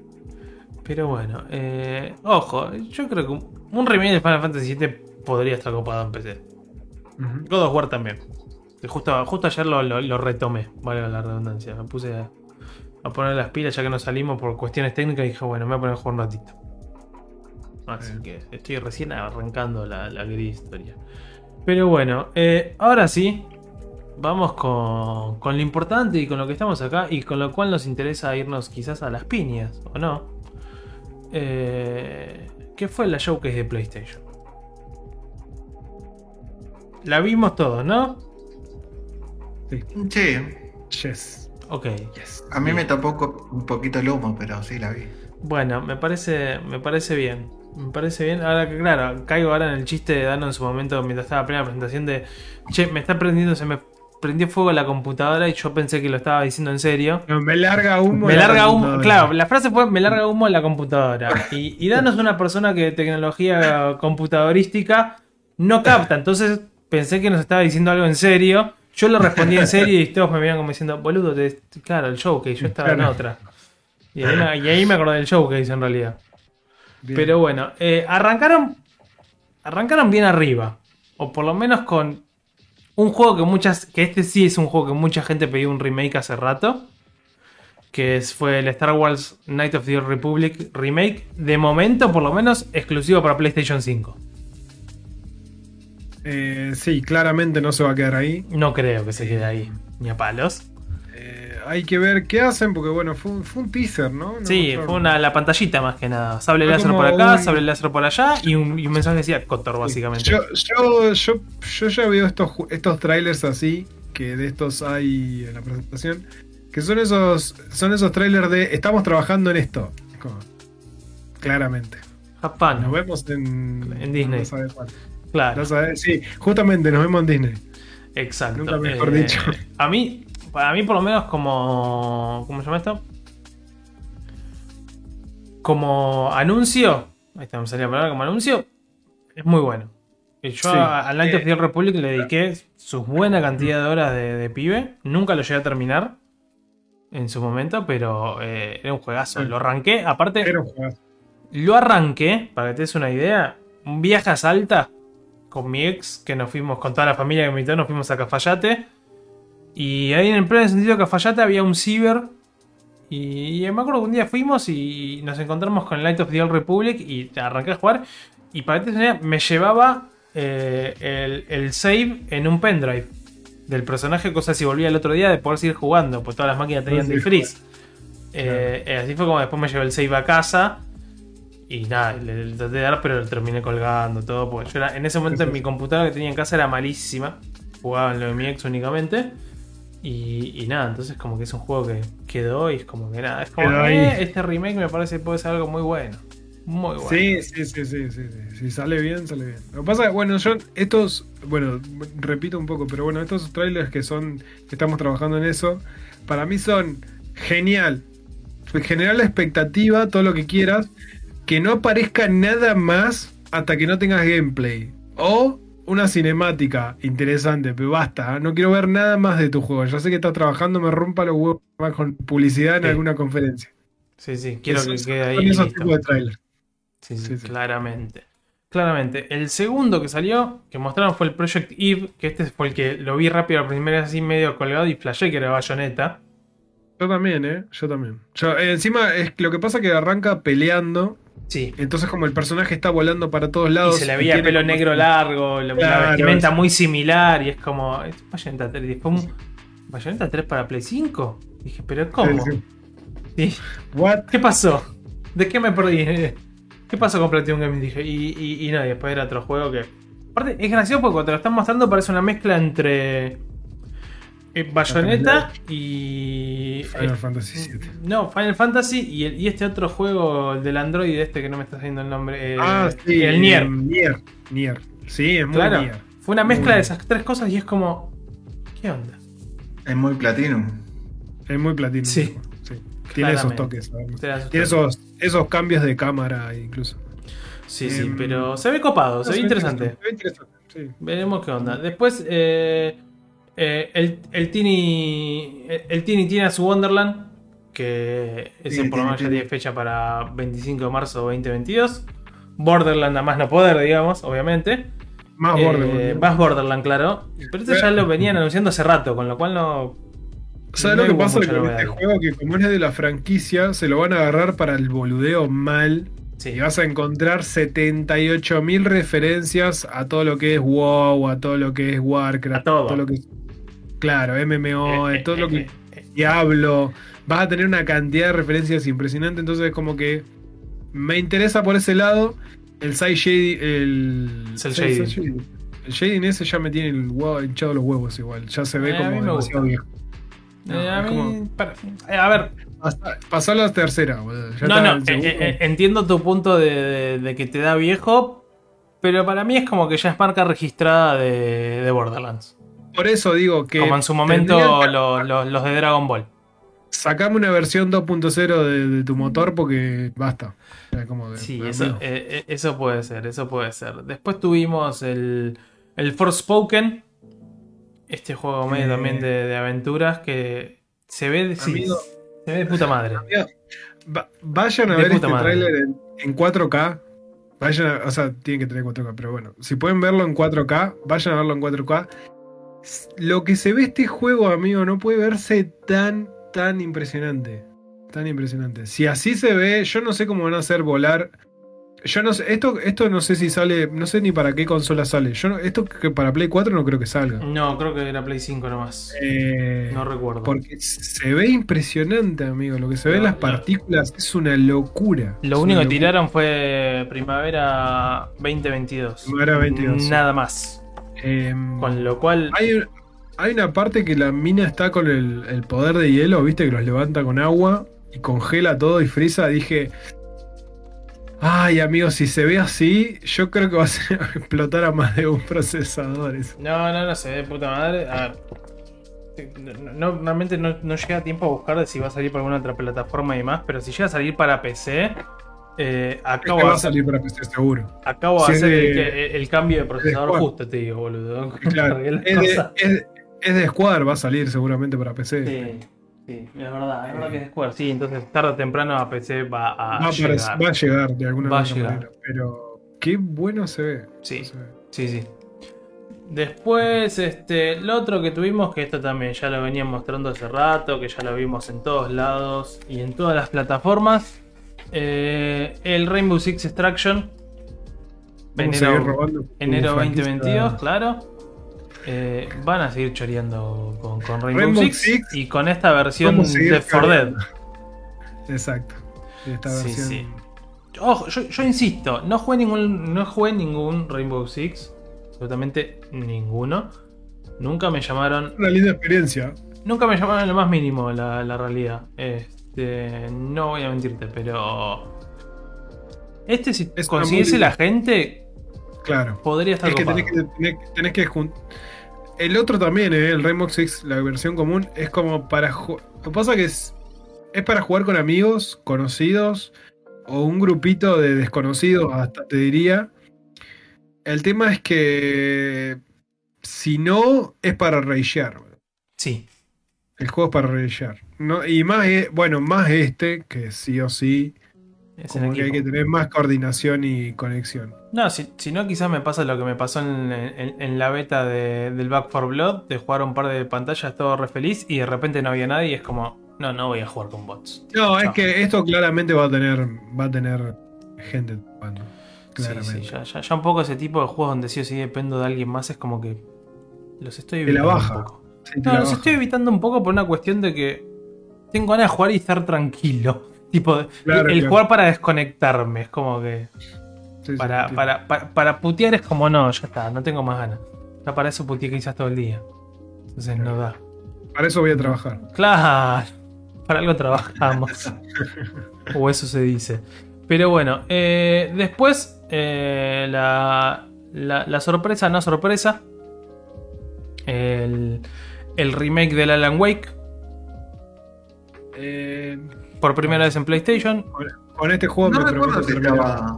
Speaker 1: Pero bueno, eh, ojo, yo creo que un un remake del Final Fantasy VII podría estar copado en PC.
Speaker 2: Ujú.
Speaker 1: God of War también. Justo, justo ayer lo, lo- lo retomé, vale la redundancia. Me puse a, a poner las pilas ya que no salimos por cuestiones técnicas y dije, bueno, me voy a poner a jugar un ratito. Así que estoy recién arrancando la, la querida historia. Pero bueno, eh, ahora sí, vamos con, con lo importante y con lo que estamos acá y con lo cual nos interesa irnos quizás a las piñas, ¿o no? Eh, ¿Qué fue la showcase de PlayStation? La vimos todos, ¿no?
Speaker 3: Sí,
Speaker 2: Yes.
Speaker 1: Ok.
Speaker 2: Yes.
Speaker 3: a mí me tapó un poquito el humo, pero sí la vi.
Speaker 1: Bueno, me parece, me parece bien. Me parece bien. Ahora que, claro, caigo ahora en el chiste de Dano en su momento mientras estaba la primera presentación de. Che, me está prendiendo, se me prendió fuego la computadora y yo pensé que lo estaba diciendo en serio.
Speaker 2: No, me larga humo.
Speaker 1: Me
Speaker 2: la
Speaker 1: larga humo, claro, la frase fue me larga humo la computadora. Y, y Dano es una persona que tecnología computadorística no capta. Entonces pensé que nos estaba diciendo algo en serio. Yo le respondí en serio y <laughs> todos me veían como diciendo, boludo, te- claro, el show que yo estaba en otra. Y ahí, me, y ahí me acordé del show que hice en realidad.
Speaker 2: Bien.
Speaker 1: Pero bueno, eh, arrancaron. Arrancaron bien arriba. O por lo menos con un juego que muchas. Que este sí es un juego que mucha gente pidió un remake hace rato. Que es- fue el Star Wars Knight of the Old Republic remake. De momento, por lo menos, exclusivo para PlayStation 5.
Speaker 2: Eh, sí, claramente no se va a quedar ahí.
Speaker 1: No creo que se quede ahí. Ni a palos.
Speaker 2: Hay que ver qué hacen, porque bueno, fue, un- fue un teaser, ¿no? No
Speaker 1: Sí,
Speaker 2: mostraron.
Speaker 1: fue una, la pantallita más que nada. Sable láser por acá,
Speaker 2: un-
Speaker 1: sable láser por allá. Y un, y un mensaje decía Cotor, básicamente.
Speaker 2: Yo, yo, yo, yo ya veo estos, estos trailers así, que de estos hay en la presentación, que son esos, son esos trailers de estamos trabajando en esto. Como, claramente.
Speaker 1: Japán.
Speaker 2: Nos vemos en,
Speaker 1: En Disney.
Speaker 2: no sabe cuándo.
Speaker 1: Claro.
Speaker 2: No sí, justamente nos vemos en Disney.
Speaker 1: Exacto.
Speaker 2: Nunca mejor
Speaker 1: Eh,
Speaker 2: dicho.
Speaker 1: A mí, para mí por lo menos como... ¿Cómo se llama esto? Como anuncio, ahí está, me salía la palabra, como anuncio, es muy bueno. Yo
Speaker 2: Sí.
Speaker 1: a- of the Old Republic le dediqué su buena cantidad de horas de, de pibe. Nunca lo llegué a terminar en su momento, pero eh, era un juegazo.
Speaker 2: Sí.
Speaker 1: Lo arranqué, aparte,
Speaker 2: Era un juegazo.
Speaker 1: lo arranqué, para que te des una idea, un viaje a Salta con mi ex, que nos fuimos con toda la familia que me invitó, nos fuimos a Cafayate. Y ahí en el pleno sentido de Cafayate había un ciber. Y, y me acuerdo que un día fuimos y nos encontramos con Light of the Old Republic y arranqué a jugar. Y para que te me llevaba eh, el, el save en un pendrive del personaje, cosa si volvía el otro día de poder seguir jugando, pues todas las máquinas tenían de freeze. Eh, eh, así fue como después me llevé el save a casa. Y nada, le, le traté de dar, pero lo terminé colgando todo. Porque yo era, en ese momento en mi computadora que tenía en casa era malísima. Jugaba en lo de mi ex únicamente. Y, y nada, entonces como que es un juego que quedó y es como que nada. Es como eh, este remake me parece que puede ser algo muy bueno. Muy bueno.
Speaker 2: Sí, sí, sí, sí, sí, sí. Si sale bien, sale bien. Lo que pasa es, bueno, yo, estos, bueno, repito un poco, pero bueno, estos trailers que son, que estamos trabajando en eso, para mí son genial. Generar la expectativa, todo lo que quieras, que no aparezca nada más hasta que no tengas gameplay. O una cinemática interesante, pero basta, ¿eh? no quiero ver nada más de tu juego. Ya sé que estás trabajando, me rompa los huevos más con publicidad en
Speaker 1: Sí.
Speaker 2: alguna conferencia.
Speaker 1: Sí, sí, quiero
Speaker 2: Eso-
Speaker 1: que quede ahí.
Speaker 2: Con esos tipos de trailer.
Speaker 1: Sí, sí, claramente. Claramente. El segundo que salió, que mostraron fue el Project Eve, que este fue el que lo vi rápido la primera vez así medio colgado y flashé que era Bayonetta.
Speaker 2: Yo también, ¿eh? Yo también. Yo, eh, encima, es, lo que pasa es que arranca peleando.
Speaker 1: Sí.
Speaker 2: Entonces, como el personaje está volando para todos
Speaker 1: Y
Speaker 2: lados.
Speaker 1: se le veía
Speaker 2: tiene
Speaker 1: pelo
Speaker 2: como-
Speaker 1: negro largo, la, vestimenta muy similar y es como. Es Bayonetta 3. Y después un. ¿Bayonetta 3 para Play 5? Dije, ¿pero cómo?
Speaker 2: Sí,
Speaker 1: Y-
Speaker 2: sí. What?
Speaker 1: ¿Qué pasó? ¿De qué me perdí? ¿Qué pasó con Platinum Gaming? Dije, y, y, y no, y después era otro juego que. Aparte, es gracioso porque cuando te lo están mostrando parece una mezcla entre. Eh, Bayonetta y.
Speaker 2: Final
Speaker 1: eh,
Speaker 2: Fantasy VII.
Speaker 1: No, Final Fantasy y, el- y este otro juego, el del Android, este que no me está haciendo el nombre. eh,
Speaker 2: ah, sí.
Speaker 1: El Nier.
Speaker 2: Nier. Nier. Sí, es muy
Speaker 1: Claro.
Speaker 2: Nier.
Speaker 1: Fue una mezcla
Speaker 2: Muy
Speaker 1: de esas tres cosas y es como. ¿Qué onda?
Speaker 3: Es muy Platinum.
Speaker 2: Es muy platino.
Speaker 1: Sí.
Speaker 2: sí. Tiene esos toques. Tiene esos, esos cambios de cámara incluso.
Speaker 1: Sí, sí,
Speaker 2: Em,
Speaker 1: pero se ve copado, se ve interesante.
Speaker 2: Se ve interesante, sí.
Speaker 1: Veremos qué onda. Después, eh, eh, el, el Tini. El, el Tini tiene a su Wonderland. Que ese
Speaker 3: Tini,
Speaker 1: por lo menos ya tiene fecha para 25 de marzo 2022. Borderland a más no poder, digamos, obviamente.
Speaker 2: Más
Speaker 1: Eh,
Speaker 2: borde.
Speaker 1: más Borderland, claro. Pero esto ya lo venían anunciando hace rato, con lo cual no.
Speaker 2: ¿Sabes
Speaker 1: no
Speaker 2: lo que pasa con
Speaker 1: novedad
Speaker 2: este juego? Que como es de la franquicia, se lo van a agarrar para el boludeo mal.
Speaker 1: Sí.
Speaker 2: Y vas a encontrar 78.000 referencias a todo lo que es WoW, a todo lo que es Warcraft,
Speaker 1: A todo.
Speaker 2: lo que es. Claro, MMO, <laughs>
Speaker 1: Eh,
Speaker 2: todo
Speaker 1: eh,
Speaker 2: lo que. Diablo. Vas a tener una cantidad de referencias impresionante. Entonces, como que. Me interesa por ese lado. El side shading. El.
Speaker 1: Shading.
Speaker 2: shading. El shading ese ya me tiene el huevo, hinchado los huevos igual. Ya se ve
Speaker 1: Eh, a
Speaker 2: como demasiado viejo. No,
Speaker 1: eh, a mí.
Speaker 2: como-
Speaker 1: para- eh, a ver,
Speaker 2: Pasó a la tercera. Ya
Speaker 1: no, no, entiendo tu punto de, de- de que te da viejo, pero para mí es como que ya es marca registrada de, de Borderlands.
Speaker 2: Por eso digo que.
Speaker 1: como en su momento
Speaker 2: tendrían que
Speaker 1: lo- lo- los de Dragon Ball.
Speaker 2: Sacame una versión 2.0 de, de tu motor porque basta. Como de-
Speaker 1: Sí, eso, eh, eh, eso puede ser, eso puede ser. Después tuvimos el, el Forspoken, este juego medio
Speaker 2: Eh.
Speaker 1: también de, de aventuras que se ve, de- sí, se ve de puta madre.
Speaker 2: Va- vayan a ver este
Speaker 1: madre.
Speaker 2: tráiler en, en 4K. Vayan a- o sea, tienen que tener 4K, pero bueno. Si pueden verlo en 4K, vayan a verlo en 4K. Lo que se ve este juego, amigo, no puede verse tan, tan impresionante. Tan impresionante. Si así se ve, yo no sé cómo van a hacer volar. Yo no sé, esto, esto no sé si sale, no sé ni para qué consola sale. Yo no- esto que para Play 4 no creo que salga.
Speaker 1: No, creo que era Play 5 nomás.
Speaker 2: Eh,
Speaker 1: No recuerdo.
Speaker 2: porque se ve impresionante, amigo. Lo que se ve en las
Speaker 1: no.
Speaker 2: partículas es una locura.
Speaker 1: Lo
Speaker 2: Es
Speaker 1: único que
Speaker 2: locura.
Speaker 1: tiraron fue Primavera 2022.
Speaker 2: Primavera 2022.
Speaker 1: Nada más.
Speaker 2: Em,
Speaker 1: Con lo cual.
Speaker 2: hay, hay una parte que la mina está con el, el poder de hielo, viste, que los levanta con agua y congela todo y frisa. Dije. Ay, amigo, si se ve así, yo creo que <laughs> va a explotar a más de un procesador. eso.
Speaker 1: No, no, no se ve de puta madre. A ver. No, no- realmente no, no llega tiempo a buscar de si va a salir para alguna otra plataforma y más, pero si llega a salir para PC, eh, acabo,
Speaker 2: Este
Speaker 1: de
Speaker 2: va a
Speaker 1: hacer,
Speaker 2: salir para PC seguro.
Speaker 1: acabo de
Speaker 2: si
Speaker 1: hacer
Speaker 2: de-
Speaker 1: el, cambio de procesador
Speaker 2: Square.
Speaker 1: justo, te digo, boludo. <laughs>
Speaker 2: Claro, <laughs> es, de, es- es de Squad, va a salir seguramente para PC.
Speaker 1: Sí, sí, es verdad, es verdad que es Square. Sí, entonces tarde o temprano a PC va a
Speaker 2: va,
Speaker 1: llegar.
Speaker 2: va a llegar de alguna
Speaker 1: Va llegar.
Speaker 2: manera. Pero qué bueno se ve.
Speaker 1: Sí.
Speaker 2: Se ve.
Speaker 1: Sí, sí. Después, este, lo otro que tuvimos, que esto también ya lo venían mostrando hace rato, que ya lo vimos en todos lados y en todas las plataformas. Eh, el Rainbow Six Extraction. Enero, enero
Speaker 2: como franquicia.
Speaker 1: 2022, claro. Eh, van a seguir choreando con, con Rainbow,
Speaker 2: Rainbow
Speaker 1: Six,
Speaker 2: Six,
Speaker 1: y con esta versión de For Dead.
Speaker 2: Exacto. Esta
Speaker 1: Sí,
Speaker 2: versión.
Speaker 1: sí. Ojo, yo, yo insisto, no jugué ningún, no jugué ningún Rainbow Six, absolutamente ninguno. Nunca me llamaron,
Speaker 2: Una linda experiencia.
Speaker 1: nunca me llamaron lo más mínimo la, la realidad. Este, no voy a mentirte, pero este si
Speaker 2: Es
Speaker 1: consiguiese la gente
Speaker 2: Claro.
Speaker 1: podría estar
Speaker 2: Es que tenés que, tenés, tenés que jun- El otro también, eh, el Rainbow Six, la versión común, es como para. Lo que pasa que es. Es para jugar con amigos, conocidos, o un grupito de desconocidos, hasta te diría. El tema es que. Si no, es para ragear.
Speaker 1: Sí,
Speaker 2: El juego es para rellenar. No, y más, eh, bueno, más este, que sí o sí,
Speaker 1: Es
Speaker 2: como que hay que tener más coordinación y conexión.
Speaker 1: No, si, si no, quizás me pasa lo que me pasó en, en- en la beta de- del Back 4 Blood, de jugar un par de pantallas todo re feliz y de repente no había nadie y es como, no, no voy a jugar con bots.
Speaker 2: No, es que esto claramente va a tener, va a tener gente jugando. Claramente.
Speaker 1: sí, ya, ya- ya un poco ese tipo de juegos donde sí o sí dependo de alguien más es como que los estoy
Speaker 2: la baja.
Speaker 1: un poco.
Speaker 2: Sí,
Speaker 1: No, los estoy evitando un poco por una cuestión de que tengo ganas de jugar y estar tranquilo. <laughs> Tipo,
Speaker 2: Claro,
Speaker 1: el
Speaker 2: claro.
Speaker 1: jugar para desconectarme, es como que...
Speaker 2: Sí,
Speaker 1: Para, para, para, para putear es como no, ya está, no tengo más ganas. Ya para eso puteé quizás todo el día. Entonces no da.
Speaker 2: Para eso voy a trabajar.
Speaker 1: Claro, para algo trabajamos. <laughs> o eso se dice. Pero bueno, eh, después eh, la, la, la sorpresa, no sorpresa. El, el remake del Alan Wake.
Speaker 2: Eh,
Speaker 1: Por primera vez en PlayStation.
Speaker 2: con, con este juego
Speaker 3: No
Speaker 2: me
Speaker 3: recuerdo
Speaker 2: terminar.
Speaker 3: estaba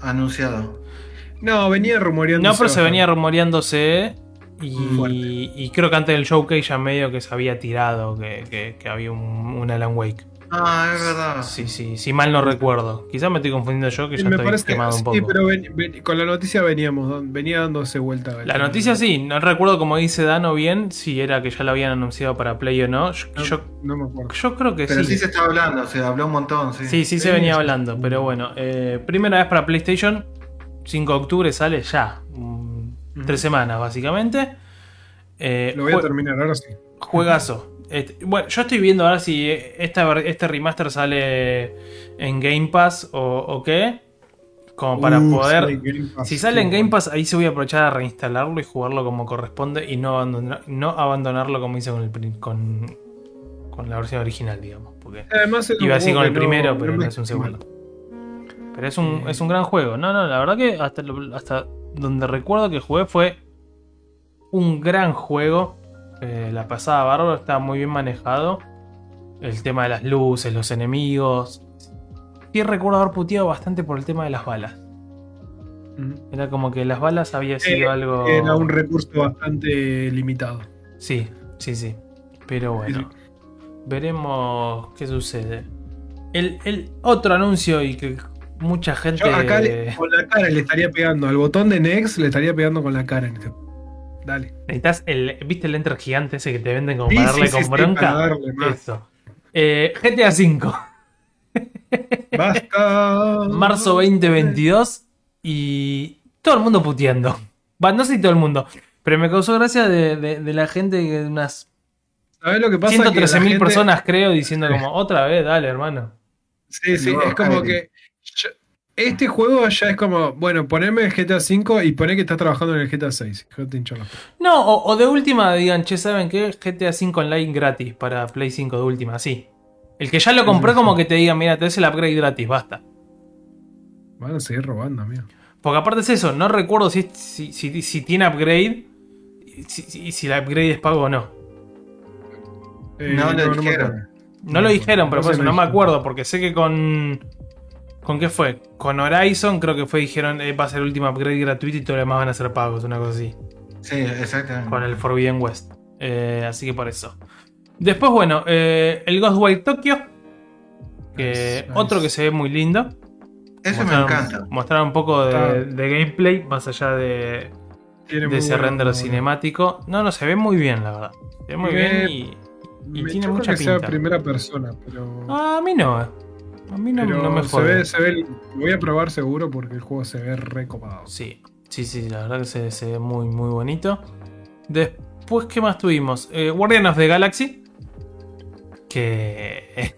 Speaker 3: anunciado.
Speaker 2: No, venía rumoreando.
Speaker 1: No, pero se venía rumoreándose. Y, y creo que antes del showcase ya medio que se había tirado que, que- que había un, un Alan Wake.
Speaker 3: Ah, es verdad.
Speaker 1: Sí, sí, si mal no recuerdo. Quizás me estoy confundiendo yo que ya
Speaker 2: me
Speaker 1: estoy
Speaker 2: parece que
Speaker 1: quemado un poco.
Speaker 2: sí, pero ven- ven- con la noticia veníamos, venía dándose vuelta.
Speaker 1: La noticia sí, no recuerdo como dice Dano bien si era que ya lo habían anunciado para Play o no. Yo,
Speaker 2: No,
Speaker 1: yo,
Speaker 2: no me acuerdo.
Speaker 1: yo creo que
Speaker 3: Pero sí.
Speaker 1: sí.
Speaker 3: se estaba hablando, se habló un montón, sí.
Speaker 1: Sí, sí se
Speaker 2: Sí,
Speaker 1: venía
Speaker 2: sí.
Speaker 1: hablando, pero bueno. eh, primera vez para PlayStation, 5 de octubre sale ya. mm. Tres semanas básicamente. Eh,
Speaker 2: Lo voy a terminar ahora sí.
Speaker 1: Juegazo. Este, bueno, yo estoy viendo ahora si esta, este remaster sale en Game Pass o, o qué. Como para
Speaker 2: Uh,
Speaker 1: poder.
Speaker 2: Pass,
Speaker 1: si sale en Game. Pass, ahí se voy a aprovechar a reinstalarlo y jugarlo como corresponde y no, abandonar- no abandonarlo como hice con, el, con, con la versión original, digamos. Porque
Speaker 2: Además, un
Speaker 1: iba así con el
Speaker 2: no-
Speaker 1: primero, pero no
Speaker 2: me
Speaker 1: es un segundo. Pero es un,
Speaker 2: Eh.
Speaker 1: es un gran juego. No, no, la verdad que hasta, hasta donde recuerdo que jugué fue un gran juego. Eh, la pasada bárbaro, estaba muy bien manejado. El tema de las luces, los enemigos. Sí recuerdo haber puteado bastante por el tema de las balas.
Speaker 2: Ujú.
Speaker 1: Era como que las balas había sido
Speaker 2: Eh,
Speaker 1: algo.
Speaker 2: Era un recurso bastante limitado.
Speaker 1: Sí, sí, sí. Pero bueno. Veremos qué sucede. El, el otro anuncio y que mucha gente.
Speaker 2: Yo acá le- con la cara le estaría pegando. Al botón de Next le estaría pegando con la cara. en este- Dale.
Speaker 1: Necesitas el. ¿Viste el enter gigante ese que te venden como
Speaker 2: Sí,
Speaker 1: para darle
Speaker 2: sí,
Speaker 1: con
Speaker 2: sí,
Speaker 1: bronca?
Speaker 2: para darle más.
Speaker 1: Eso. Eh, GTA V, <laughs>
Speaker 2: Basta.
Speaker 1: marzo 2022 y todo el mundo puteando. Va, no sé si todo el mundo, pero me causó gracia de, de- de la gente, que unas
Speaker 2: ¿Sabes lo que pasa? Que la
Speaker 1: 113 mil
Speaker 2: gente-
Speaker 1: personas creo, diciendo como, otra vez, dale hermano.
Speaker 2: Sí, sí,
Speaker 3: No,
Speaker 2: es como que. yo- este juego ya es como, bueno, poneme el GTA V y poné que estás trabajando en el GTA VI. Yo te hincho la pelota.
Speaker 1: No, o, o de última digan, che, ¿saben qué? GTA V Online gratis para Play 5 de última, sí. El que ya lo compró como que te diga, mira, te des el upgrade gratis, basta.
Speaker 2: Van a seguir robando, amigo.
Speaker 1: Porque aparte es eso, no recuerdo si, si, si- si tiene upgrade y si, si- si el upgrade es pago o no.
Speaker 2: Eh,
Speaker 3: No lo
Speaker 2: me
Speaker 3: dijeron.
Speaker 1: No lo dijeron, pero por eso
Speaker 2: no
Speaker 1: me acuerdo, porque sé que con... ¿Con qué fue? Con Horizon creo que fue, dijeron, eh, va a ser el último upgrade gratuito y todo lo demás van a ser pagos, una cosa así.
Speaker 3: Sí, exactamente.
Speaker 1: Con el Forbidden West. Eh, así que por eso. Después, bueno, eh, el Ghostwire Tokyo. Que
Speaker 2: Nice, nice.
Speaker 1: otro que se ve muy lindo.
Speaker 3: Eso me encanta.
Speaker 1: Mostraron un poco de, gameplay, más allá de, de ese
Speaker 2: bueno-
Speaker 1: render cinemático. No, no, se ve muy bien, la verdad. Se ve muy
Speaker 2: Me-
Speaker 1: bien y, y
Speaker 2: Me
Speaker 1: tiene mucha
Speaker 2: que sea primera persona, pero.
Speaker 1: A mí no. Eh. A mí no, no me
Speaker 2: se ve, se ve. Lo voy a probar seguro porque el juego se ve recopado.
Speaker 1: Sí, sí, sí, la verdad que se, se ve muy, muy bonito. Después, ¿qué más tuvimos? Eh, Guardian of the Galaxy. Que. eh,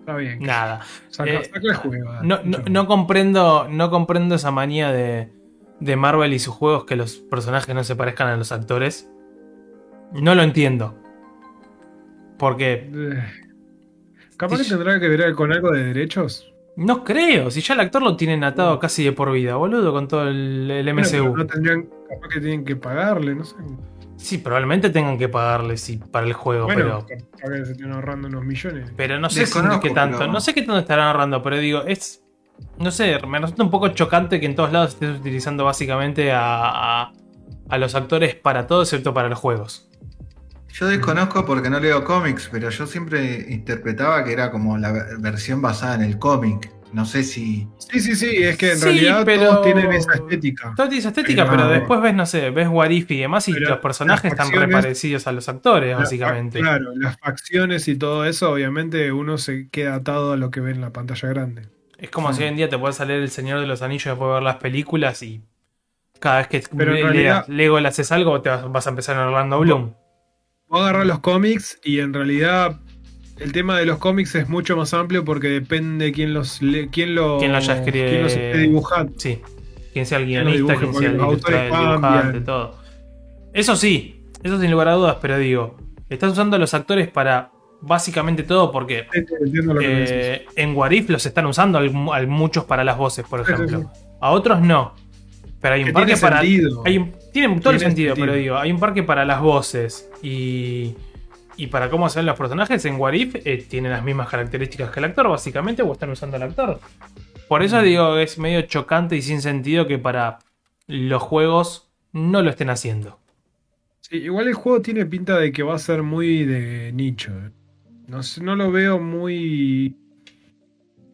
Speaker 2: Está bien.
Speaker 1: nada.
Speaker 2: Saca,
Speaker 1: Eh,
Speaker 2: saca el juego.
Speaker 1: No, no, no comprendo. No comprendo esa manía de. De Marvel y sus juegos que los personajes no se parezcan a los actores. No lo entiendo. Porque.
Speaker 2: Capaz que tendrá que ver con algo de derechos.
Speaker 1: No creo. Si ya el actor lo tienen atado casi de por vida, boludo, con todo el, el MCU.
Speaker 2: no tendrían, capaz que tienen que pagarle, no sé.
Speaker 1: Sí, probablemente tengan que pagarle sí, para el juego,
Speaker 2: Bueno,
Speaker 1: pero.
Speaker 2: capaz que se están ahorrando unos millones.
Speaker 1: Pero no sé qué tanto.
Speaker 3: pero-
Speaker 1: No sé qué tanto estarán ahorrando, pero digo, es. No sé, me resulta un poco chocante que en todos lados estés utilizando básicamente a, a, a los actores para todo excepto para los juegos.
Speaker 3: Yo desconozco porque no leo cómics, pero yo siempre interpretaba que era como la versión basada en el cómic. No sé si.
Speaker 2: Sí, sí, sí, es que en
Speaker 1: Sí,
Speaker 2: realidad
Speaker 1: pero-
Speaker 2: todos tienen esa estética.
Speaker 1: Todo tiene esa estética,
Speaker 2: Pero-
Speaker 1: pero después ves, no sé, ves Warif y demás y
Speaker 2: Pero
Speaker 1: los personajes están re
Speaker 2: facciones-
Speaker 1: parecidos a los actores,
Speaker 2: La-
Speaker 1: básicamente.
Speaker 2: Claro, las facciones y todo eso, obviamente uno se queda atado a lo que ve en la pantalla grande.
Speaker 1: Es como si hoy en día te puede salir El Señor de los Anillos después de ver las películas y cada vez que
Speaker 2: Pero en
Speaker 1: le-
Speaker 2: realidad-
Speaker 1: Lego le haces algo te vas, vas a empezar en Orlando Bloom.
Speaker 2: Vos agarrás los cómics y en realidad el tema de los cómics es mucho más amplio porque depende quién los quién lo,
Speaker 1: Quién lo haya
Speaker 2: quién los esté dibujando.
Speaker 1: Sí. Quién sea el guionista, quién sea el, ilustra- el dibujante, todo. Eso sí, eso sin lugar a dudas, pero digo, estás usando a los actores para básicamente todo porque
Speaker 2: que
Speaker 1: eh, en Warif los están usando al- al- muchos para las voces, por
Speaker 2: Sí, sí,
Speaker 1: ejemplo. A otros no. Pero hay un
Speaker 2: Que
Speaker 1: parque
Speaker 2: tiene
Speaker 1: para. Hay un- tiene todo el
Speaker 2: sentido,
Speaker 1: pero digo, hay un parque para las voces y. Y para cómo se ven los personajes, en Warif eh, tiene las mismas características que el actor, básicamente, o están usando al actor. Por eso digo, es medio chocante y sin sentido que para los juegos no lo estén haciendo.
Speaker 2: Sí, igual el juego tiene pinta de que va a ser muy de nicho. No, no lo veo muy.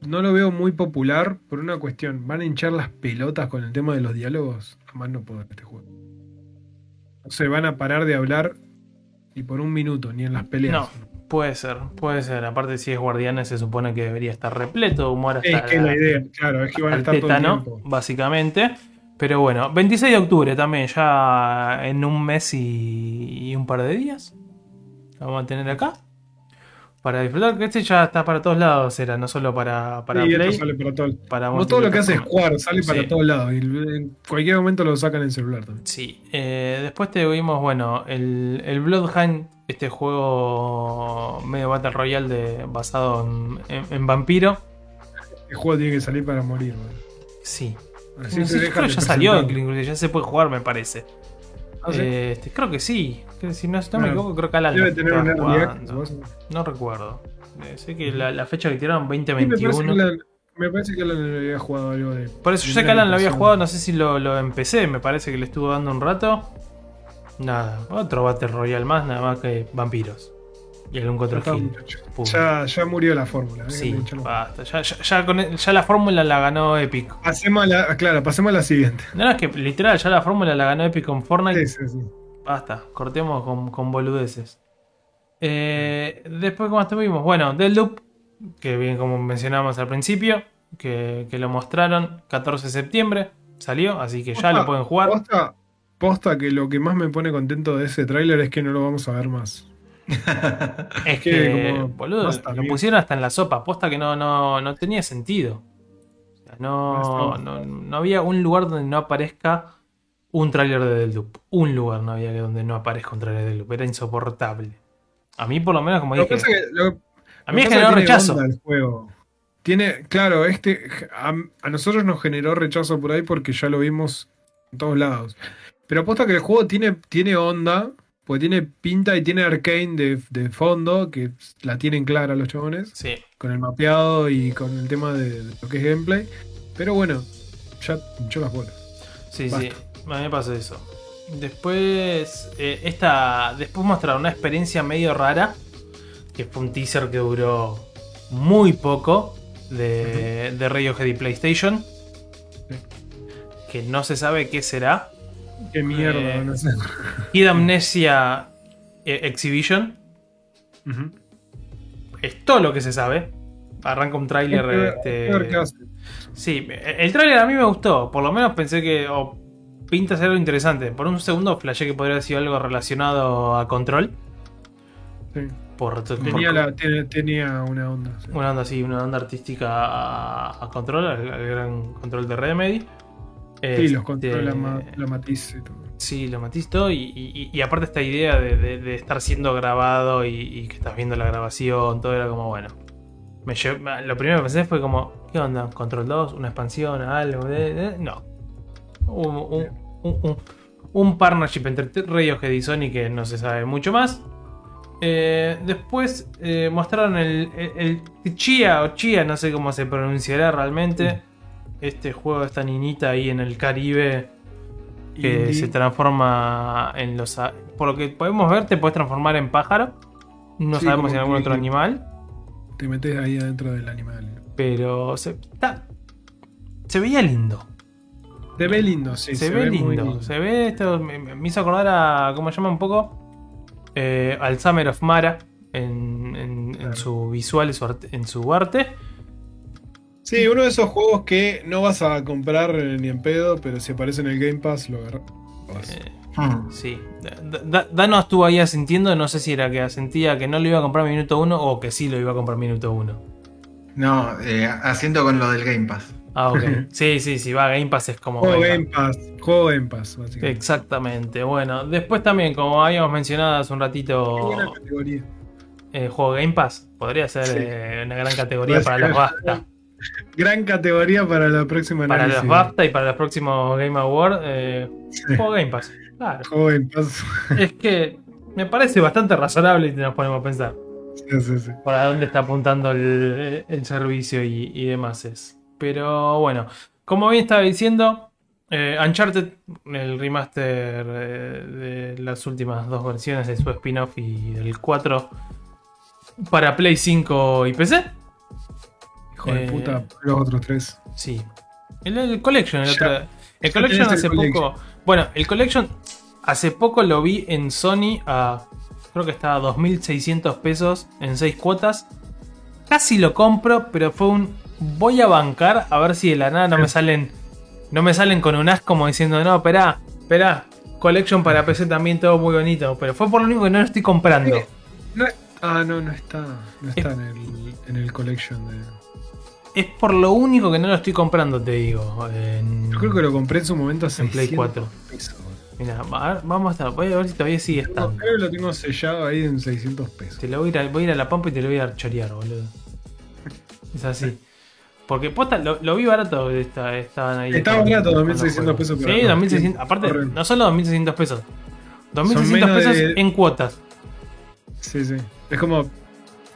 Speaker 2: No lo veo muy popular por una cuestión. Van a hinchar las pelotas con el tema de los diálogos. Jamás no puedo este juego. Se van a parar de hablar ni por un minuto, ni en las peleas.
Speaker 1: No, puede ser, puede ser. Aparte, si es Guardianes, se supone que debería estar repleto de humor hasta
Speaker 2: Es que es la idea, claro, es que van a estar todo el
Speaker 1: tétano,
Speaker 2: tiempo.
Speaker 1: básicamente. Pero bueno, 26 de octubre también, ya en un mes y, y un par de días. Lo vamos a tener acá. Para disfrutar, que este ya está para todos lados, era, no solo para, para
Speaker 2: Sí,
Speaker 1: Play.
Speaker 2: sale para todo.
Speaker 1: Para
Speaker 2: Como todo lo que hace
Speaker 1: multiplataforma.
Speaker 2: Square, sale para todos lados. Y en cualquier momento lo sacan en celular también.
Speaker 1: Sí, eh, después te vimos, bueno, el, el Bloodhound, este juego medio Battle Royale de, basado en, en- en vampiro.
Speaker 2: El juego tiene que salir para morir. boludo.
Speaker 1: Sí,
Speaker 2: Así
Speaker 1: No ya salió, incluso ya se puede jugar, me parece.
Speaker 2: Ah, ¿sí?
Speaker 1: Eh, este, creo que sí. Si no, no me equivoco, creo que Alan
Speaker 2: Debe
Speaker 1: lo
Speaker 2: tener un early
Speaker 1: No recuerdo. Eh, sé que la, la fecha que tiraron,
Speaker 2: Sí, me parece que
Speaker 1: 2021.
Speaker 2: Alan- me parece que Alan había jugado algo de.
Speaker 1: Por eso yo sé que Alan lo había jugado, no sé si lo, lo empecé, me parece que le estuvo dando un rato. Nada, otro Battle Royale más, nada más que vampiros. Y algún otro. Pum.
Speaker 2: Ya, ya murió la fórmula. dejen
Speaker 1: Sí, basta. Ya, ya- con la fórmula la ganó Epic.
Speaker 2: Pasemos a la, claro, pasemos a la siguiente.
Speaker 1: No, no, es que literal, ya la fórmula la ganó Epic con Fortnite.
Speaker 2: Sí, sí, sí.
Speaker 1: Basta, cortemos con, con boludeces. Eh, después, ¿cómo estuvimos? Bueno, Deadloop, que bien como mencionamos al principio, que, que lo mostraron 14 de septiembre, salió, así que ya lo pueden jugar.
Speaker 2: Posta, posta que lo que más me pone contento de ese tráiler es que no lo vamos a ver más.
Speaker 1: Es <laughs>
Speaker 2: que como,
Speaker 1: boludo, lo pusieron hasta en la sopa, posta que no, no, no tenía sentido. O sea, no, no, no había un lugar donde no aparezca un tráiler de Deadloop. Un lugar no había donde no aparezca un tráiler de Deadloop. Era insoportable. A mí, por lo menos, como
Speaker 2: Lo
Speaker 1: dije,
Speaker 2: que- lo-
Speaker 1: a mí me generó rechazo.
Speaker 2: el juego. Tiene, claro, este a, a nosotros nos generó rechazo por ahí porque ya lo vimos en todos lados. Pero aposta que el juego tiene, tiene onda, porque tiene pinta y tiene arcane de, de fondo, que la tienen clara los chabones,
Speaker 1: Sí,
Speaker 2: con el mapeado y con el tema de, de lo que es gameplay. Pero bueno, ya hinchó las bolas.
Speaker 1: sí,
Speaker 2: Basta.
Speaker 1: sí. A mí me pasó eso. Después, eh, esta, después mostraron una experiencia medio rara, que fue un teaser que duró muy poco de, de Radiohead y PlayStation,
Speaker 2: Sí.
Speaker 1: que no se sabe qué será.
Speaker 2: Qué mierda
Speaker 1: Eh,
Speaker 2: a hacer.
Speaker 1: Kid Amnesia eh, Exhibition, es todo lo que se sabe. Arranca un tráiler. este,
Speaker 2: hace.
Speaker 1: Sí, el tráiler a mí me gustó. Por lo menos pensé que o pinta ser algo interesante. Por un segundo flashé que podría haber sido algo relacionado a control.
Speaker 2: Sí.
Speaker 1: Por, por-
Speaker 2: Tenía, la- tenía una onda. sí.
Speaker 1: una onda así, una onda artística a, a control, al, al gran control de Remedy.
Speaker 2: Sí, los
Speaker 1: Este,
Speaker 2: controles, la, ma- la matiz y todo.
Speaker 1: Sí, lo matisto. Y, y- y aparte esta idea de, de- de estar siendo grabado y, y que estás viendo la grabación, todo era como bueno. Me lo primero que pensé fue como, ¿qué onda? ¿Control 2? ¿Una expansión? ¿Algo? de- No. Un, un, un- un- partnership entre Radiohead y Sony que no se sabe mucho más. Eh, después eh, mostraron el, el, el Chia o Chia, no sé cómo se pronunciará realmente. Este juego de esta niñita ahí en el Caribe que
Speaker 2: Indie.
Speaker 1: se transforma en los por lo que podemos ver, te puedes transformar en pájaro. No
Speaker 2: Sí,
Speaker 1: sabemos si en algún otro animal.
Speaker 2: Te metes ahí adentro del animal.
Speaker 1: Pero se, veía lindo.
Speaker 2: Se ve lindo, sí.
Speaker 1: se, ve, lindo. Se ve esto. Me, me hizo acordar a. ¿Cómo se llama un poco? Eh, al Summer of Mara. En, en- en su visual en su arte.
Speaker 2: Sí, uno de esos juegos que no vas a comprar eh, ni en pedo, pero si aparece en el Game Pass lo agarras.
Speaker 1: Eh,
Speaker 3: Hmm.
Speaker 1: sí. Da- Da- Dano estuvo ahí asintiendo. No sé si era que asentía que no lo iba a comprar minuto uno o que sí lo iba a comprar minuto uno.
Speaker 3: No, eh, haciendo con lo del Game Pass.
Speaker 1: Ah, ok. <laughs> sí, sí, sí. Va Game Pass es como.
Speaker 2: Juego
Speaker 1: venga.
Speaker 2: Game Pass. Juego Game Pass, básicamente.
Speaker 1: Exactamente. Bueno, después también, como habíamos mencionado hace un
Speaker 2: Qué
Speaker 1: ratito,
Speaker 2: buena categoría.
Speaker 1: eh, juego Game Pass podría ser
Speaker 2: Sí.
Speaker 1: eh, una gran categoría para los BAFTA.
Speaker 2: Gran categoría para la próxima
Speaker 1: Para los BAFTA y para los próximos Game Awards, eh,
Speaker 2: Sí.
Speaker 1: juego Game Pass. Claro.
Speaker 2: Juego Game Pass. <laughs>
Speaker 1: es que me parece bastante razonable y nos ponemos a pensar
Speaker 2: sí, sí, sí.
Speaker 1: para dónde está apuntando el, el servicio y, y demás. Es. Pero bueno, como bien estaba diciendo, eh, Uncharted, el remaster eh, de las últimas dos versiones de su spin-off y del 4 para Play 5 y PC.
Speaker 2: Hijo de
Speaker 1: Eh,
Speaker 2: puta, los otros tres.
Speaker 1: Sí. El, el Collection, el
Speaker 2: Ya.
Speaker 1: otro. El Collection
Speaker 2: el
Speaker 1: hace
Speaker 2: Collection.
Speaker 1: poco. Bueno, el Collection hace poco lo vi en Sony a. Creo que estaba a 2.600 pesos en 6 cuotas. Casi lo compro, pero fue un. Voy a bancar a ver si de la nada no me salen. No me salen con un as como diciendo, no, espera, espera. Collection para PC también todo muy bonito. Pero fue por lo único que no lo estoy comprando.
Speaker 2: Sí. No ah, no, no está. No está en el, en el collection de.
Speaker 1: Es por lo único que no lo estoy comprando, te digo. En-
Speaker 2: Yo creo que lo compré en su momento a
Speaker 1: En Play
Speaker 2: 600
Speaker 1: 4.
Speaker 2: pesos.
Speaker 1: Mira, vamos a estar. Voy a ver si todavía sigue
Speaker 2: Creo
Speaker 1: estando.
Speaker 2: que lo tengo sellado ahí en 600 pesos.
Speaker 1: Te lo voy a, ir a, voy a ir a la pampa y te lo voy a chorear, boludo. Es así. Porque posta, lo, lo vi barato, está- estaban ahí.
Speaker 2: Estaba barato,
Speaker 1: con
Speaker 2: 2600
Speaker 1: los
Speaker 2: pesos,
Speaker 1: Sí,
Speaker 2: no,
Speaker 1: 2600.
Speaker 2: sí,
Speaker 1: Aparte, no solo 2600 pesos. 2600
Speaker 2: menos
Speaker 1: pesos
Speaker 2: de-
Speaker 1: en cuotas.
Speaker 2: Sí, sí. Es como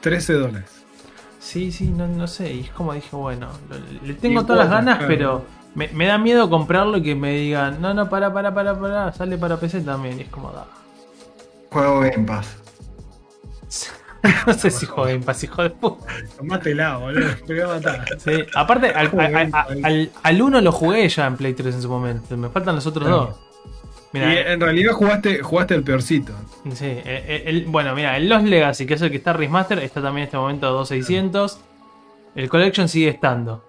Speaker 2: 13 dólares.
Speaker 1: Sí, sí, no, no sé. Y es como dije, bueno, lo- le tengo
Speaker 2: en
Speaker 1: todas las ganas,
Speaker 2: claro.
Speaker 1: pero me, me da miedo comprarlo y que me digan, no, no, para, para, para, para, sale para PC también. Y es como, da.
Speaker 3: Juego Game Pass. <laughs>
Speaker 1: no sé si juego Game Pass, hijo de puta.
Speaker 2: Tomátela, boludo. Te voy a matar.
Speaker 1: Sí, aparte, al, al, al- al- al uno lo jugué ya en Play 3 en su momento. Me faltan los otros
Speaker 2: Claro.
Speaker 1: dos.
Speaker 2: Y en realidad jugaste, jugaste el peorcito.
Speaker 1: sí, eh, el- bueno, mira, el Lost Legacy, que es el que está Remaster, está también en este momento a 2600. El Collection sigue estando.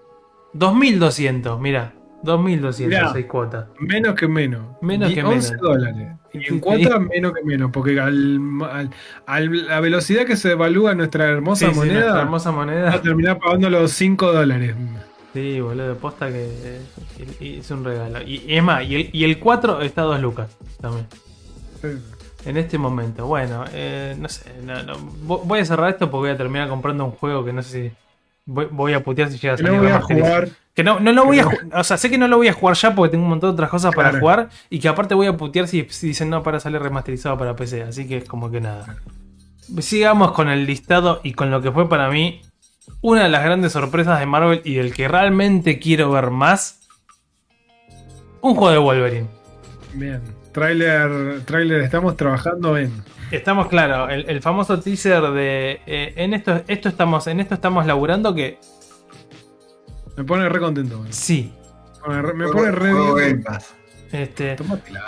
Speaker 1: 2200, mira. 2200,
Speaker 2: Mirá.
Speaker 1: 6 cuotas.
Speaker 2: Menos que menos.
Speaker 1: Menos que
Speaker 2: 11
Speaker 1: menos.
Speaker 2: dólares. Y en cuotas menos que menos. Porque al, al- al- la velocidad que se evalúa nuestra hermosa
Speaker 1: Sí, sí, nuestra
Speaker 2: moneda,
Speaker 1: hermosa
Speaker 2: va a
Speaker 1: moneda.
Speaker 2: terminar pagando los 5 dólares.
Speaker 1: Sí, boludo, posta que es un regalo. Y, más, y el, y el 4 está a 2 lucas también. En este momento, bueno, eh, no sé, no, no, vo- voy a cerrar esto porque voy a terminar comprando un juego que no sé si voy, voy a putear si llega a salir
Speaker 2: no voy a jugar.
Speaker 1: Que no, no lo voy a
Speaker 2: que
Speaker 1: ju- o sea, sé que no lo voy a jugar ya porque tengo un montón de otras cosas para jugar y que aparte voy a putear si, si dicen no para salir remasterizado para PC, así que es como que nada. Sigamos con el listado y con lo que fue para mí una de las grandes sorpresas de Marvel y del que realmente quiero ver más. Un juego de Wolverine.
Speaker 2: Bien. Trailer, trailer, estamos trabajando en.
Speaker 1: Estamos claro, el, el famoso teaser de eh, en esto, esto estamos, en esto estamos laburando que
Speaker 2: Me pone re contento. boludo.
Speaker 1: sí.
Speaker 2: Me pone re- Me pone re bien.
Speaker 1: Este,
Speaker 2: Tómatela.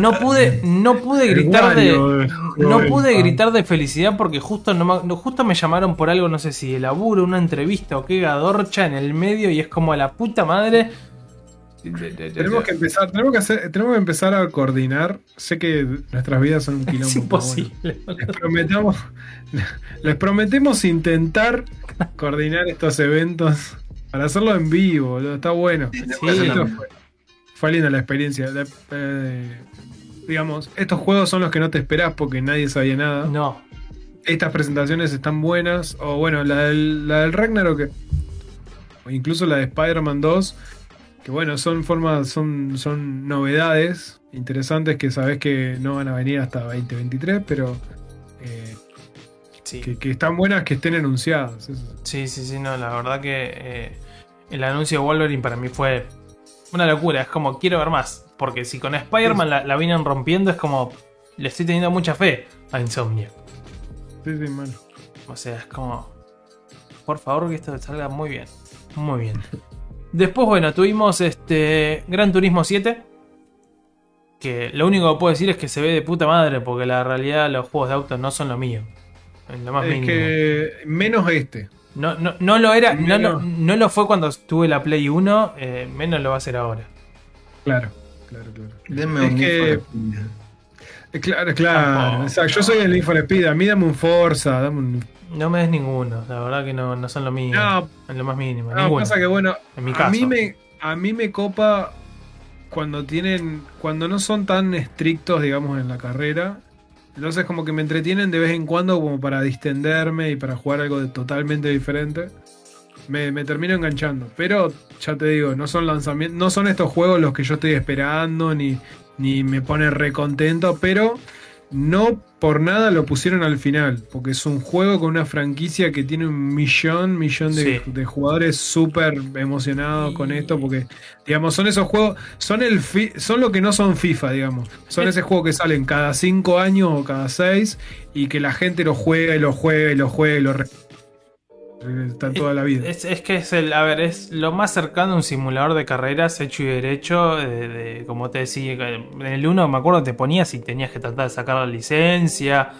Speaker 1: No pude, no pude
Speaker 2: El
Speaker 1: gritar de. No pude gritar de felicidad porque justo no, justo me llamaron por algo, no sé si de laburo, una entrevista o qué gadorcha en el medio y es como a la puta madre.
Speaker 2: Tenemos que empezar, tenemos que hacer, tenemos que empezar a coordinar. Sé que nuestras vidas son un <laughs> quilombo.
Speaker 1: Es imposible.
Speaker 2: bueno, les prometemos, les prometemos intentar coordinar estos eventos para hacerlo en vivo. boludo, Está bueno.
Speaker 1: Sí.
Speaker 2: Fue, linda la experiencia. La- eh, digamos, estos juegos son los que no te esperás porque nadie sabía nada.
Speaker 1: No,
Speaker 2: Estas presentaciones están buenas. O bueno, la del, la del Ragnarok. O incluso la de Spider-Man 2. Que bueno, son formas, son, son novedades interesantes que sabes que no van a venir hasta 2023, pero eh,
Speaker 1: sí.
Speaker 2: que, que están buenas que estén anunciadas.
Speaker 1: Sí, sí, sí, no, la verdad que eh, el anuncio de Wolverine para mí fue una locura. Es como quiero ver más. Porque si con Spider-Man la, la vienen rompiendo, es como le estoy teniendo mucha fe a Insomnia.
Speaker 2: Sí, sí, mano.
Speaker 1: O sea, es como. Por favor, que esto salga muy bien. Muy bien. Después, bueno, tuvimos este. Gran Turismo 7. Que lo único que puedo decir es que se ve de puta madre. Porque la realidad los juegos de autos no son lo mío. En lo más
Speaker 2: Es
Speaker 1: mínimo.
Speaker 2: que menos este.
Speaker 1: No, no, no lo era. No,
Speaker 2: No.
Speaker 1: lo- no lo fue cuando tuve la Play 1. eh, menos lo va a ser ahora.
Speaker 2: Claro, claro, claro.
Speaker 3: Denme
Speaker 2: Es
Speaker 3: un
Speaker 2: que-. Eh, Claro, claro.
Speaker 1: Tampoco.
Speaker 2: O sea, yo soy el Need for Speed. A mí dame un Forza, dame un.
Speaker 1: No me des ninguno. La verdad que no, no son lo mío.
Speaker 2: No,
Speaker 1: en lo más mínimo.
Speaker 2: no,
Speaker 1: ninguno.
Speaker 2: pasa que bueno,
Speaker 1: En mi
Speaker 2: a
Speaker 1: caso.
Speaker 2: mí me a mí me copa cuando tienen cuando no son tan estrictos, digamos, en la carrera. Entonces como que me entretienen de vez en cuando como para distenderme y para jugar algo de totalmente diferente. Me, me termino enganchando. Pero ya te digo, no son lanzamientos, no son estos juegos los que yo estoy esperando ni, ni me pone recontento, pero no por nada lo pusieron al final, porque es un juego con una franquicia que tiene un millón, millón de,
Speaker 1: Sí.
Speaker 2: de jugadores súper emocionados con esto, porque digamos, son esos juegos, son el fi- son lo que no son FIFA, digamos. Son
Speaker 1: Eh.
Speaker 2: ese juego que salen cada cinco años o cada seis y que la gente lo juega y lo juega y lo juega y lo está toda la vida.
Speaker 1: Es, es que es el, a ver, es lo más cercano a un simulador de carreras hecho y derecho. De, de- como te decía, en el 1 me acuerdo te ponías y tenías que tratar de sacar la licencia.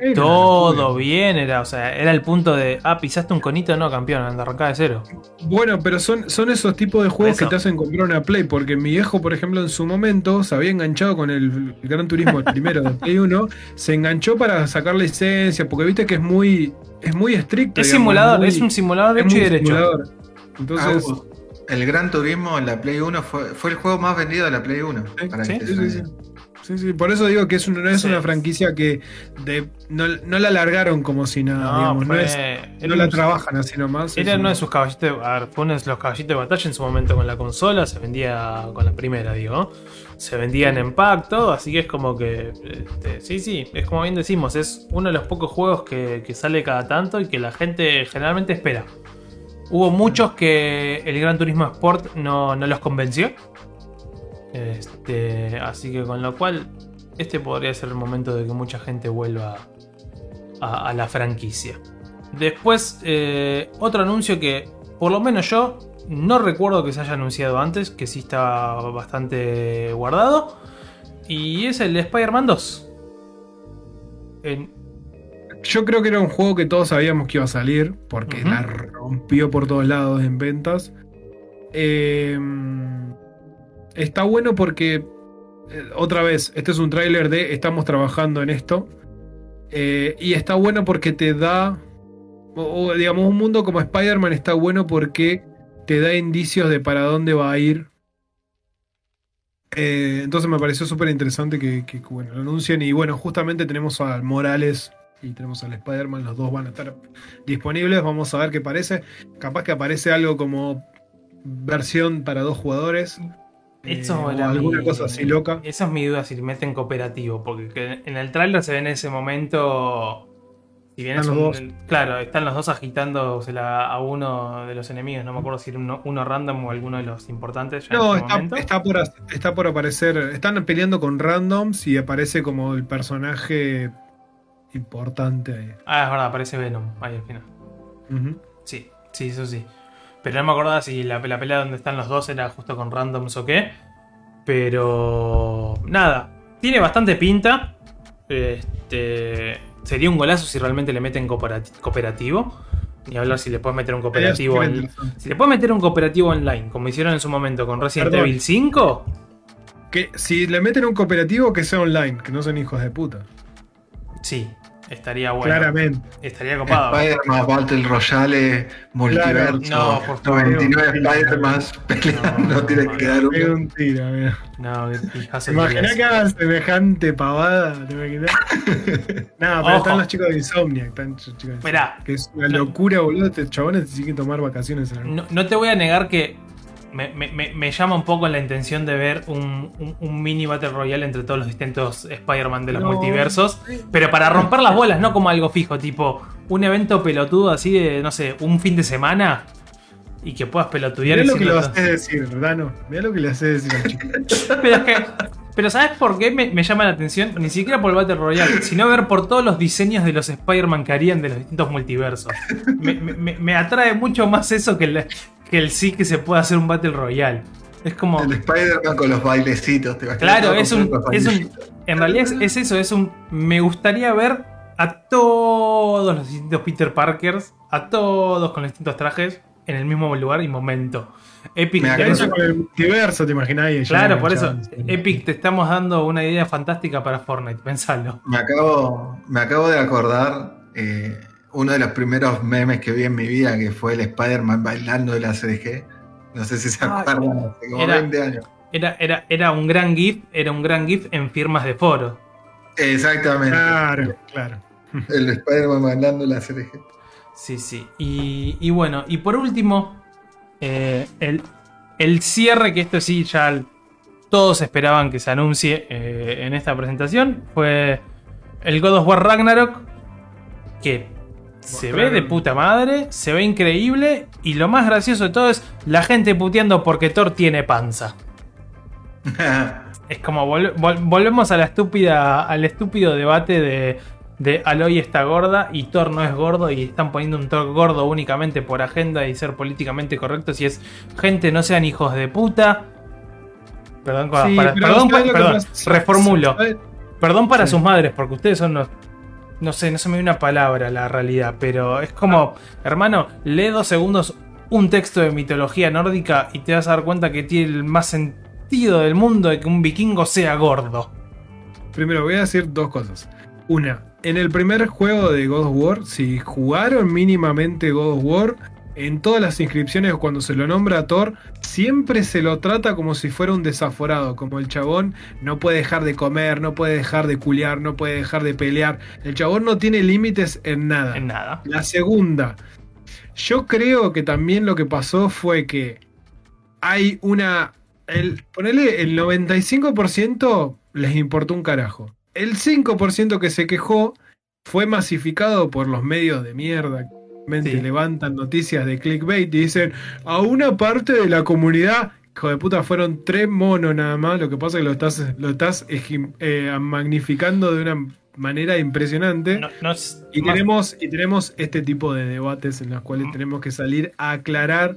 Speaker 2: Era
Speaker 1: Todo
Speaker 2: locura.
Speaker 1: bien, era, o sea, era el punto de, ah, pisaste un conito, no, campeón, anda arrancada de cero.
Speaker 2: Bueno, pero son, son esos tipos de juegos
Speaker 1: Eso.
Speaker 2: que te hacen comprar una Play, porque mi viejo, por ejemplo, en su momento se había enganchado con el, el Gran Turismo, el primero de Play 1, se enganchó para sacar licencia, porque viste que es muy, es muy estricto.
Speaker 1: Es
Speaker 2: digamos,
Speaker 1: simulador,
Speaker 2: muy-
Speaker 1: es un simulador
Speaker 2: es
Speaker 1: hecho y derecho.
Speaker 2: simulador. Entonces,
Speaker 3: Ah, el Gran Turismo en la Play 1 fue, fue el juego más vendido de la Play 1.
Speaker 2: Sí,
Speaker 3: para
Speaker 1: sí,
Speaker 3: que
Speaker 2: sí,
Speaker 3: te
Speaker 2: sí, sí. Por eso digo que es, un- no es
Speaker 1: Sí.
Speaker 2: una franquicia que de, no, no la largaron como si nada,
Speaker 1: No,
Speaker 2: digamos, no, es- la
Speaker 1: un-
Speaker 2: trabajan así nomás.
Speaker 1: Era uno
Speaker 2: un-
Speaker 1: de sus caballitos, de- a ver, fue uno de los caballitos de batalla en su momento con la consola, se vendía con la primera, digo. Se vendían en pack, todo, así que es como que. este, sí, sí, es como bien decimos, es uno de los pocos juegos que, que sale cada tanto y que la gente generalmente espera. Hubo muchos que el Gran Turismo Sport no, no los convenció. Este, así que con lo cual, este podría ser el momento de que mucha gente vuelva a, a la franquicia. Después, eh, otro anuncio que, por lo menos yo, no recuerdo que se haya anunciado antes, que sí está bastante guardado. Y es el de Spider-Man 2. En-
Speaker 2: Yo creo que era un juego que todos sabíamos que iba a salir, porque la rompió por todos lados en ventas. Eh, está bueno porque, eh, otra vez, este es un tráiler de estamos trabajando en esto. Eh, y está bueno porque te da, o, digamos, un mundo como Spider-Man está bueno porque te da indicios de para dónde va a ir. Eh, entonces me pareció súper interesante que, que, bueno, lo anuncien. Y bueno, justamente tenemos a Morales y tenemos al Spider-Man, los dos van a estar disponibles. Vamos a ver qué parece. Capaz que aparece algo como versión para dos jugadores. Eh,
Speaker 1: Eso
Speaker 2: o
Speaker 1: era
Speaker 2: alguna
Speaker 1: mi-
Speaker 2: cosa así loca.
Speaker 1: Esa es mi duda si meten cooperativo. Porque que en el trailer se ve en ese momento. Si bien
Speaker 2: Están
Speaker 1: es
Speaker 2: los
Speaker 1: un- Claro, están los dos agitándosela a uno de los enemigos. No me acuerdo si era uno, uno random o alguno de los importantes. Ya
Speaker 2: No,
Speaker 1: en ese
Speaker 2: está, por, está por aparecer. Están peleando con randoms y aparece como el personaje importante ahí.
Speaker 1: Ah, es verdad, aparece Venom ahí al final. Sí, sí, eso sí. Pero no me acordaba si la, la pelea donde están los dos era justo con randoms o qué. Pero. Nada. Tiene bastante pinta. Este. Sería un golazo si realmente le meten cooperati- cooperativo. Ni hablar si le puedes meter un cooperativo en-. Si le puedes meter un cooperativo online, como hicieron en su momento con Resident
Speaker 2: Perdón.
Speaker 1: Evil 5.
Speaker 2: Que si le meten un cooperativo que sea online, que no son hijos de puta.
Speaker 1: Sí, estaría bueno.
Speaker 2: Claramente.
Speaker 1: Estaría copado.
Speaker 3: Spider-Man, Battle Royale, Multiverso,
Speaker 1: No, por favor.
Speaker 3: 99 Spider-Man peleando,
Speaker 1: No,
Speaker 3: tiene
Speaker 1: no,
Speaker 3: que dar uno.
Speaker 2: un tiro, mira.
Speaker 1: No, qué <laughs> pijazo
Speaker 2: ¿Te imaginas
Speaker 1: que
Speaker 2: hagan semejante pavada? <laughs> No, pero
Speaker 1: Ojo.
Speaker 2: están los chicos de Insomnia. Están los chicos de Insomnia.
Speaker 1: Mirá.
Speaker 2: Que es una
Speaker 1: No.
Speaker 2: locura, boludo. Estos chabones tienen que tomar vacaciones. En
Speaker 1: No, no te voy a negar que me, me- me- llama un poco la intención de ver un, un- un mini Battle Royale entre todos los distintos Spider-Man de los
Speaker 2: No.
Speaker 1: multiversos. Pero para romper las bolas, no como algo fijo, tipo un evento pelotudo así de, no sé, un fin de semana. Y que puedas pelotudear
Speaker 2: Mirá lo que
Speaker 1: todo.
Speaker 2: haces decir, Dano. Mirá lo que le haces decir al chico. <laughs>
Speaker 1: Pero es que, Pero ¿sabes por qué me, me llama la atención? Ni siquiera por el Battle Royale, sino ver por todos los diseños de los Spider-Man que harían de los distintos multiversos. Me, me- me atrae mucho más eso que el, que el sí que se pueda hacer un Battle Royale. Es como...
Speaker 3: El Spider-Man con los bailecitos. ¿te imaginas?
Speaker 1: Claro, es un, es un-. En realidad es, es eso, es un. Me gustaría ver a todos los distintos Peter Parkers, a todos con los distintos trajes, en el mismo lugar y momento. Epic,
Speaker 3: Me
Speaker 1: te-
Speaker 2: con el multiverso, ¿te imaginas? Y
Speaker 1: claro, por eso. Epic, te estamos dando una idea fantástica para Fortnite, pensalo.
Speaker 3: Me acabo, me acabo de acordar eh, uno de los primeros memes que vi en mi vida, que fue el Spider-Man bailando de la CDG. No sé si se acuerdan, hace como
Speaker 1: era-
Speaker 3: 20 años.
Speaker 1: Era, era, era un gran GIF, era un gran GIF en firmas de foro.
Speaker 3: Exactamente.
Speaker 2: Claro, claro.
Speaker 3: El Spider-Man bailando de la CDG.
Speaker 1: Sí, sí. Y, y bueno, y por último, eh, el, el cierre, que esto sí ya todos esperaban que se anuncie eh, en esta presentación, fue el God of War Ragnarok, que se ve de puta madre, se ve increíble, y lo más gracioso de todo es la gente puteando porque Thor tiene panza. <laughs> Es como vol- vol- volvemos a la estúpida, al estúpido debate de, de Aloy está gorda y Thor no es gordo y están poniendo un Thor gordo únicamente por agenda y ser políticamente correctos y es gente no sean hijos de puta. Perdón,
Speaker 2: Sí,
Speaker 1: para- perdón,
Speaker 2: ¿sabes lo que
Speaker 1: perdón,
Speaker 2: pasa?
Speaker 1: reformulo. Perdón para
Speaker 2: Sí.
Speaker 1: sus madres porque ustedes son los no sé, no se me viene una palabra la realidad, pero es como, hermano, lee dos segundos un texto de mitología nórdica y te vas a dar cuenta que tiene el más sentido del mundo de que un vikingo sea gordo.
Speaker 2: Primero, voy a decir dos cosas. Una, en el primer juego de God of War, si jugaron mínimamente God of War, en todas las inscripciones cuando se lo nombra a Thor, siempre se lo trata como si fuera un desaforado, como el chabón no puede dejar de comer, no puede dejar de culiar, no puede dejar de pelear. El chabón no tiene límites en nada.
Speaker 1: En nada.
Speaker 2: La segunda, yo creo que también lo que pasó fue que hay una. El, ponele el 95% les importó un carajo. El 5% que se quejó fue masificado por los medios de mierda. que
Speaker 1: Sí.
Speaker 2: levantan noticias de clickbait y dicen a una parte de la comunidad. Hijo de puta, fueron tres monos nada más. Lo que pasa es que lo estás, lo estás eh, magnificando de una manera impresionante.
Speaker 1: No- no es-
Speaker 2: Y
Speaker 1: más-
Speaker 2: tenemos, y tenemos este tipo de debates en los cuales tenemos que salir a aclarar.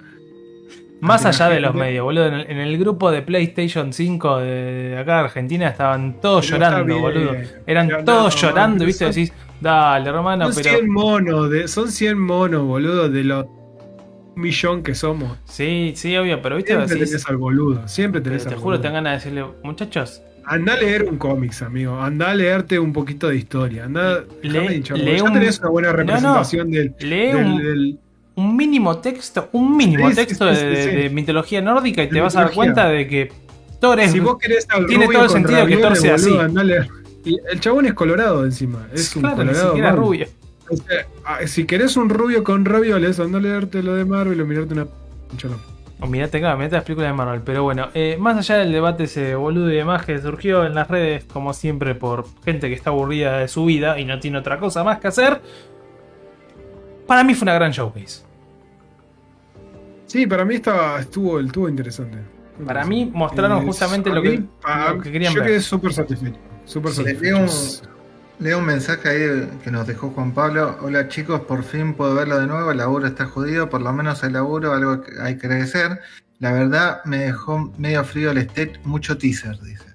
Speaker 1: Más allá de los medios, boludo. En el, en el grupo de PlayStation 5 de, de acá de Argentina estaban todos
Speaker 2: Pero
Speaker 1: llorando, boludo. Eran
Speaker 2: Pero no,
Speaker 1: todos
Speaker 2: no,
Speaker 1: llorando, ¿viste?
Speaker 2: son-
Speaker 1: Decís, dale, hermano,
Speaker 2: son
Speaker 1: pero.
Speaker 2: 100 monos, de, son 100 monos, boludo, de los millón que somos.
Speaker 1: Sí, sí, obvio, pero viste,
Speaker 2: Siempre
Speaker 1: decís.
Speaker 2: tenés al boludo, siempre tenés
Speaker 1: te
Speaker 2: al
Speaker 1: juro,
Speaker 2: boludo.
Speaker 1: te ganas de decirle, muchachos,
Speaker 2: Andá a leer un cómics, amigo. Andá a leerte un poquito de historia. De hinchar
Speaker 1: lee
Speaker 2: ya
Speaker 1: un-
Speaker 2: tenés una buena
Speaker 1: no.
Speaker 2: representación del,
Speaker 1: lee
Speaker 2: del-
Speaker 1: un,
Speaker 2: del-
Speaker 1: un mínimo texto, un mínimo
Speaker 2: Sí,
Speaker 1: texto
Speaker 2: sí,
Speaker 1: de,
Speaker 2: sí,
Speaker 1: de-
Speaker 2: sí.
Speaker 1: de mitología nórdica y
Speaker 2: De
Speaker 1: te vas a dar cuenta de que Thor es.
Speaker 2: Si vos querés al
Speaker 1: tiene todo el sentido que Thor sea así.
Speaker 2: Y el chabón es colorado encima. Es un
Speaker 1: claro,
Speaker 2: colorado.
Speaker 1: rubio.
Speaker 2: O sea, ah, si querés un rubio con ravioles, anda a leerte lo de Marvel o mirarte una. Cholo.
Speaker 1: O mirate acá, mirate las películas de Marvel. Pero bueno, eh, más allá del debate ese boludo y demás que surgió en las redes, como siempre, por gente que está aburrida de su vida y no tiene otra cosa más que hacer. Para mí fue una gran showcase.
Speaker 2: Sí, para mí estaba, estuvo, estuvo interesante.
Speaker 1: Para mí mostraron
Speaker 2: Eh,
Speaker 1: justamente
Speaker 2: a
Speaker 1: lo que, lo que querían
Speaker 2: yo
Speaker 1: ver.
Speaker 2: quedé súper satisfecho. Súper
Speaker 3: Sí,
Speaker 2: satisfecho.
Speaker 3: leo, leo un mensaje ahí que nos dejó Juan Pablo. Hola chicos, por fin puedo verlo de nuevo. El laburo está jodido, por lo menos el laburo, algo que hay que agradecer. La verdad me dejó medio frío el state, mucho teaser, dice.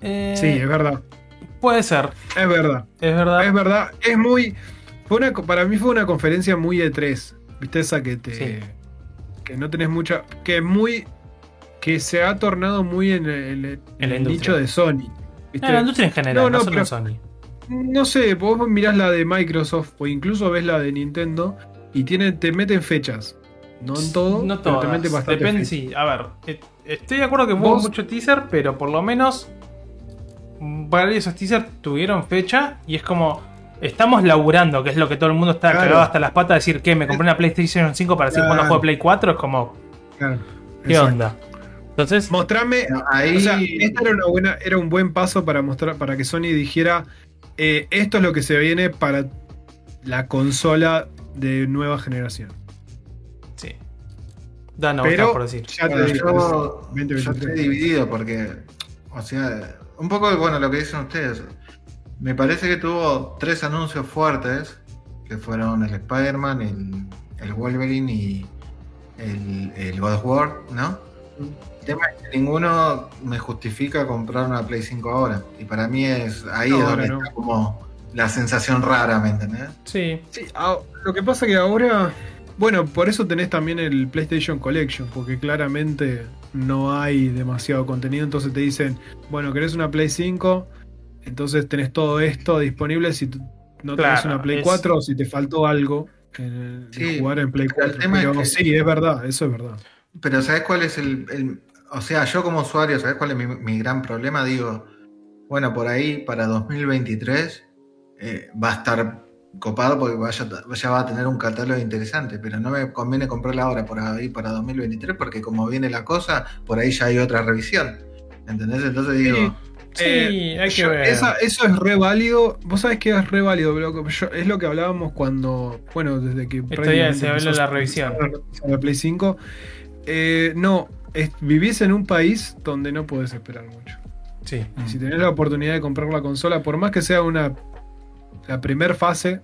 Speaker 1: Eh,
Speaker 2: Sí, es verdad.
Speaker 1: puede ser,
Speaker 2: Es verdad.
Speaker 1: es verdad.
Speaker 2: Es verdad. Es muy. Fue una, para mí fue una conferencia muy E3. ¿Viste esa que te.
Speaker 1: Sí.
Speaker 2: Que no tenés mucha. Que es muy. Que se ha tornado muy en el, en
Speaker 1: En
Speaker 2: el nicho de Sony. ¿viste?
Speaker 1: La industria en general,
Speaker 2: No,
Speaker 1: no,
Speaker 2: no,
Speaker 1: solo
Speaker 2: pero-
Speaker 1: Sony.
Speaker 2: No sé, vos mirás la de Microsoft o incluso ves la de Nintendo y tienen, te meten fechas. No en todo,
Speaker 1: No
Speaker 2: pero te meten bastante
Speaker 1: Depende,
Speaker 2: fechas.
Speaker 1: sí. A ver, eh, estoy de acuerdo que hubo mucho teaser, pero por lo menos varios esos teasers tuvieron fecha y es como. Estamos laburando, que es lo que todo el mundo está
Speaker 2: Claro.
Speaker 1: cagado hasta las patas. Decir que me compré una PlayStation 5 para decir
Speaker 2: Claro.
Speaker 1: cuando juego Play 4 es como,
Speaker 2: Claro,
Speaker 1: ¿qué
Speaker 2: exacto.
Speaker 1: onda? Entonces,
Speaker 2: Mostrame,
Speaker 3: ahí
Speaker 2: o sea, esta era una buena, era un buen paso para mostrar, para que Sony dijera eh, esto es lo que se viene para la consola de nueva generación.
Speaker 1: sí. Da no,
Speaker 2: pero
Speaker 1: por decir.
Speaker 2: ya te digo,
Speaker 3: yo,
Speaker 2: es
Speaker 3: yo
Speaker 2: 2023.
Speaker 3: estoy dividido porque o sea, un poco, bueno, lo que dicen ustedes. Me parece que tuvo tres anuncios fuertes, que fueron el Spider-Man, el, el Wolverine y el, el God of War, ¿no? El tema es que ninguno me justifica comprar una Play 5 ahora. Y para mí es ahí
Speaker 2: No,
Speaker 3: es donde
Speaker 2: no.
Speaker 3: está como la sensación rara, ¿me entendés?
Speaker 1: Sí.
Speaker 2: Sí, ah, lo que pasa que ahora. Bueno, por eso tenés también el PlayStation Collection, porque claramente no hay demasiado contenido. Entonces te dicen, bueno, querés una Play 5, entonces tenés todo esto disponible. Si no tenés
Speaker 1: Claro,
Speaker 2: una Play
Speaker 1: es-
Speaker 2: 4 o si te faltó algo en, jugar en Play
Speaker 3: pero el
Speaker 2: 4.
Speaker 3: tema
Speaker 2: Pero
Speaker 3: es que-
Speaker 2: sí, es verdad, eso es verdad.
Speaker 3: Pero ¿sabes cuál es el, el- O sea, yo como usuario, ¿sabes cuál es mi, mi gran problema? Digo, bueno, por ahí para 2023 eh, va a estar copado porque vaya, ya va a tener un catálogo interesante, pero no me conviene comprarla ahora por ahí para 2023 porque como viene la cosa, por ahí ya hay otra revisión. ¿Entendés? Entonces digo,
Speaker 1: Sí,
Speaker 2: Eh,
Speaker 1: hay que
Speaker 2: yo-
Speaker 1: ver.
Speaker 2: esa- eso es re válido. Vos sabés que es re válido. Yo- es lo que hablábamos cuando. Bueno, desde que.
Speaker 1: Esto ya se habló
Speaker 2: empezó
Speaker 1: de la revisión.
Speaker 2: La Play 5. Eh, no, es- vivís en un país donde no podés esperar mucho.
Speaker 1: Sí.
Speaker 2: Y si tenés la oportunidad de comprar la consola, por más que sea una. La primer fase,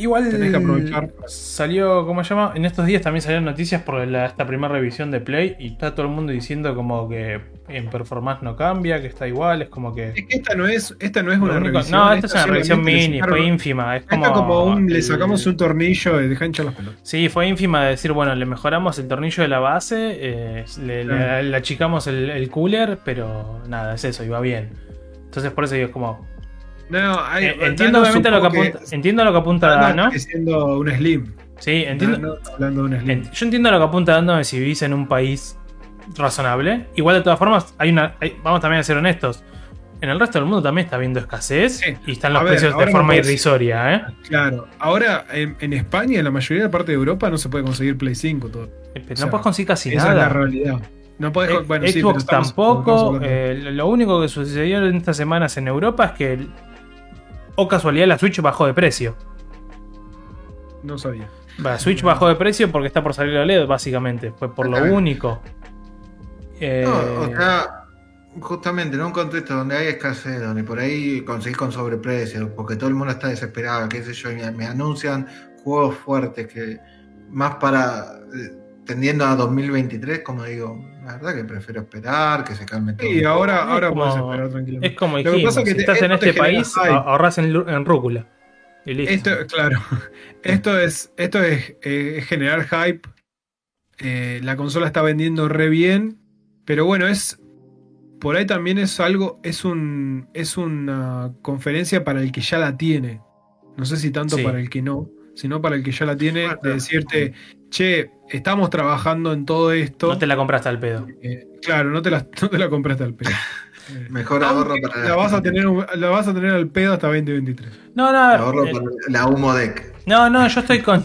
Speaker 1: Igual
Speaker 2: Tenés que aprovechar.
Speaker 1: salió, ¿cómo se llama? En estos días también salieron noticias por la- esta primera revisión de Play y está todo el mundo diciendo como que en performance no cambia, que está igual, es como que...
Speaker 2: es que esta no es, esta no es una
Speaker 1: único-
Speaker 2: revisión.
Speaker 1: no, esta es una revisión mini, fue ínfima, es como...
Speaker 2: Esta como un, le sacamos un tornillo y deja hinchar las pelotas.
Speaker 1: Sí, fue ínfima de decir, bueno, le mejoramos el tornillo de la base, eh, le, le-
Speaker 2: Claro.
Speaker 1: le achicamos el, el cooler, pero nada, es eso, iba bien. Entonces por eso digo, es como...
Speaker 2: No, hay-
Speaker 1: eh, entiendo
Speaker 2: Dano
Speaker 1: obviamente lo que apunta, entiendo lo que apunta
Speaker 2: Dano
Speaker 1: Dano.
Speaker 2: diciendo un Slim.
Speaker 1: Sí, entiendo,
Speaker 2: Dano hablando de un Slim.
Speaker 1: Yo entiendo lo que apunta dando si vivís en un país razonable. Igual de todas formas, hay una. hay- vamos también a ser honestos. En el resto del mundo también está habiendo escasez
Speaker 2: Sí.
Speaker 1: y están
Speaker 2: A
Speaker 1: los
Speaker 2: ver,
Speaker 1: precios de
Speaker 2: no
Speaker 1: forma irrisoria, ¿eh?
Speaker 2: Claro, ahora en, en España, en la mayoría de la parte de Europa, no se puede conseguir Play 5 todo.
Speaker 1: Pero
Speaker 2: O sea,
Speaker 1: no puedes conseguir casi
Speaker 2: Esa es la
Speaker 1: nada.
Speaker 2: realidad. No podés,
Speaker 1: Eh,
Speaker 2: bueno, sí,
Speaker 1: Xbox
Speaker 2: estamos-
Speaker 1: tampoco. eh, lo único que sucedió en estas semanas en Europa es que, o casualidad, la Switch bajó de precio.
Speaker 2: no sabía.
Speaker 1: La Switch bajó de precio porque está por salir la OLED, básicamente. Fue por lo único. Eh,
Speaker 3: no, o sea, justamente en un contexto donde hay escasez, donde por ahí conseguís con sobreprecio, porque todo el mundo está desesperado, qué sé yo, y me, me anuncian juegos fuertes que más para eh, tendiendo a 2023, como digo, la verdad que prefiero esperar, que se calme todo.
Speaker 2: Sí, ahora, ahora
Speaker 1: como-
Speaker 2: podés esperar tranquilamente.
Speaker 1: Es como
Speaker 2: Lo que
Speaker 1: dijimos,
Speaker 2: pasa es que
Speaker 1: si
Speaker 2: te-
Speaker 1: estás en este país, ahorras en, en rúcula. Y listo.
Speaker 2: Esto, claro. <laughs> Esto es, esto es, eh, generar hype. Eh, la consola está vendiendo re bien. Pero bueno, es. Por ahí también es algo. Es un. Es una conferencia para el que ya la tiene. No sé si tanto
Speaker 1: Sí.
Speaker 2: para el que no. Sino para el que ya la tiene. De decirte. Che, estamos trabajando en todo esto.
Speaker 1: no te la compraste al pedo.
Speaker 2: Eh, claro, no te, la, <laughs> no te la compraste al pedo. <laughs>
Speaker 3: Mejor ahorro para
Speaker 2: la vas a tener la vas a tener al pedo hasta 2023.
Speaker 1: No, no,
Speaker 3: ahorro
Speaker 1: eh,
Speaker 3: para la humo deck.
Speaker 1: no, no, yo estoy con.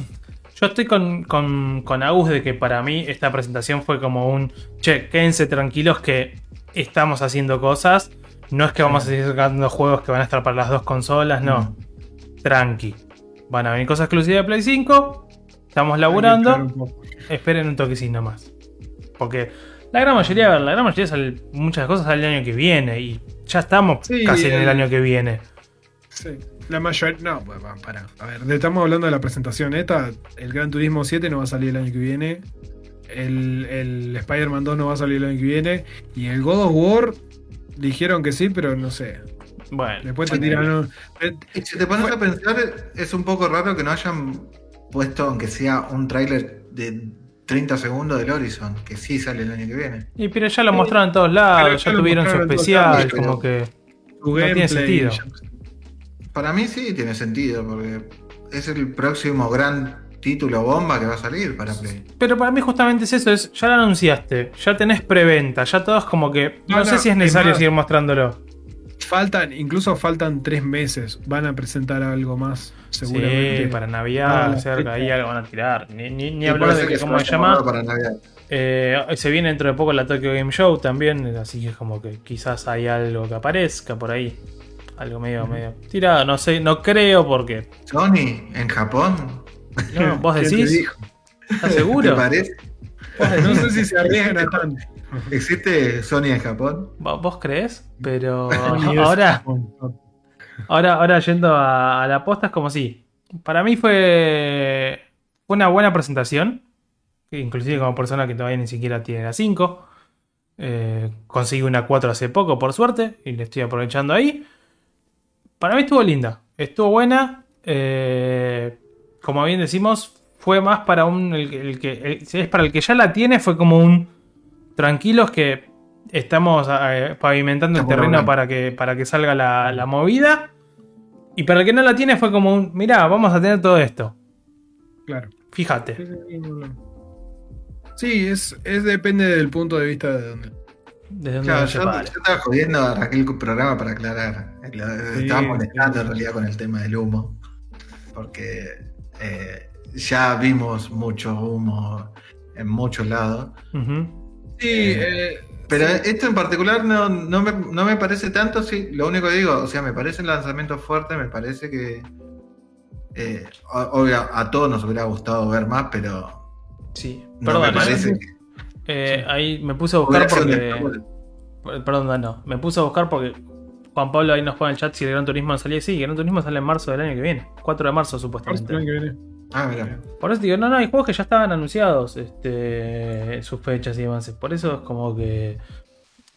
Speaker 1: Yo estoy con, con, con Agus de que para mí esta presentación fue como un. Che, quédense tranquilos que estamos haciendo cosas. No es que vamos a seguir sacando juegos que van a estar para las dos consolas, no. Tranqui. Van a venir cosas exclusivas de Play 5. Estamos laburando.
Speaker 2: un
Speaker 1: esperen un toquecito más. Porque la gran mayoría, a ver, la gran mayoría sale, muchas cosas salen el año que viene y ya estamos
Speaker 2: Sí,
Speaker 1: casi en el
Speaker 2: el-
Speaker 1: año que viene.
Speaker 2: Sí. La mayoría. No, pues, para. A ver, estamos hablando de la presentación esta. El Gran Turismo 7 no va a salir el año que viene. El, el Spider-Man 2 no va a salir el año que viene. Y el God of War dijeron que sí, pero no sé.
Speaker 1: Bueno,
Speaker 2: Después te tiran. eh,
Speaker 3: si te pones a pensar, es un poco raro que no hayan puesto, aunque sea un tráiler de 30 segundos del Horizon, que sí sale el año que viene.
Speaker 1: y, pero ya lo
Speaker 2: Sí.
Speaker 1: mostraron en todos
Speaker 2: Pero
Speaker 1: lados,
Speaker 2: ya
Speaker 1: ya
Speaker 2: lo
Speaker 1: tuvieron su especial,
Speaker 3: lados,
Speaker 1: como que. No tiene sentido.
Speaker 3: Para mí sí tiene sentido, porque es el próximo gran título bomba que va a salir para Play.
Speaker 1: Pero para mí justamente es eso, es, ya lo anunciaste, ya tenés preventa, ya todos como que. No,
Speaker 2: No,
Speaker 1: sé
Speaker 2: no,
Speaker 1: si es
Speaker 2: es
Speaker 1: necesario
Speaker 2: más.
Speaker 1: seguir mostrándolo.
Speaker 2: Faltan, incluso faltan tres meses. Van a presentar algo más, seguramente.
Speaker 1: Sí, para
Speaker 2: Ah,
Speaker 1: Navidad,
Speaker 2: la
Speaker 1: cerca, ahí algo van a tirar. Ni, ni, ni
Speaker 3: Y
Speaker 1: hablar de que, ¿cómo se llama?
Speaker 3: Para Navidad.
Speaker 1: Eh, se viene dentro de poco la Tokyo Game Show también, así que es como que quizás hay algo que aparezca por ahí. Algo medio, medio tirado, no sé, no creo porque.
Speaker 3: Sony, en Japón,
Speaker 1: No, vos
Speaker 2: ¿Quién te
Speaker 1: decís? ¿estás
Speaker 3: ¿te
Speaker 1: seguro?
Speaker 3: parece?
Speaker 2: No sé si se arriesgan a <laughs> tanto. <laughs>
Speaker 3: ¿Existe Sony en Japón?
Speaker 1: ¿Vo- ¿Vos crees? Pero <laughs> ahora, ahora, ahora yendo a, a la posta es como si. Para mí fue, una buena presentación. Inclusive como persona que todavía ni siquiera tiene la 5. Eh, conseguí una 4 hace poco, por suerte. Y le estoy aprovechando ahí. Para mí estuvo linda. Estuvo buena. eh, como bien decimos, fue más para un. El, que- el que, el- si es para el que ya la tiene, fue como un. Tranquilos que estamos eh, pavimentando el terreno para que, para que salga la, la movida. Y para el que no la tiene, fue como un. Mirá, vamos a tener todo esto.
Speaker 2: Claro.
Speaker 1: Fíjate.
Speaker 2: Sí, es, es depende del punto de vista de donde.
Speaker 1: Desde donde
Speaker 3: Claro, yo, estaba jodiendo a Raquel programa para aclarar.
Speaker 2: Sí,
Speaker 3: estaba molestando
Speaker 2: sí,
Speaker 3: en realidad con el tema del humo. Porque eh, ya vimos mucho humo en muchos lados.
Speaker 1: Ujú.
Speaker 2: Sí,
Speaker 3: Eh,
Speaker 2: eh,
Speaker 3: Pero esto en particular no, no, me, no me parece tanto, sí, lo único que digo, o sea, me parece un lanzamiento fuerte, me parece que eh, obvio, a todos nos hubiera gustado ver más, pero
Speaker 1: Sí.
Speaker 3: no
Speaker 1: Perdón,
Speaker 3: me
Speaker 1: ¿eh?
Speaker 3: parece que
Speaker 1: Eh, ahí me puse a buscar porque. Perdón, no. Me puse a buscar porque Juan Pablo ahí nos pone en el chat si el Gran Turismo salía. Sí, el Gran Turismo sale en marzo del año que viene. 4 de marzo,
Speaker 2: marzo del
Speaker 1: supuestamente.
Speaker 2: año que viene.
Speaker 3: Ah, mira.
Speaker 1: Por eso digo, no, no, hay juegos que ya estaban anunciados, este, sus fechas y demás. Por eso es como que.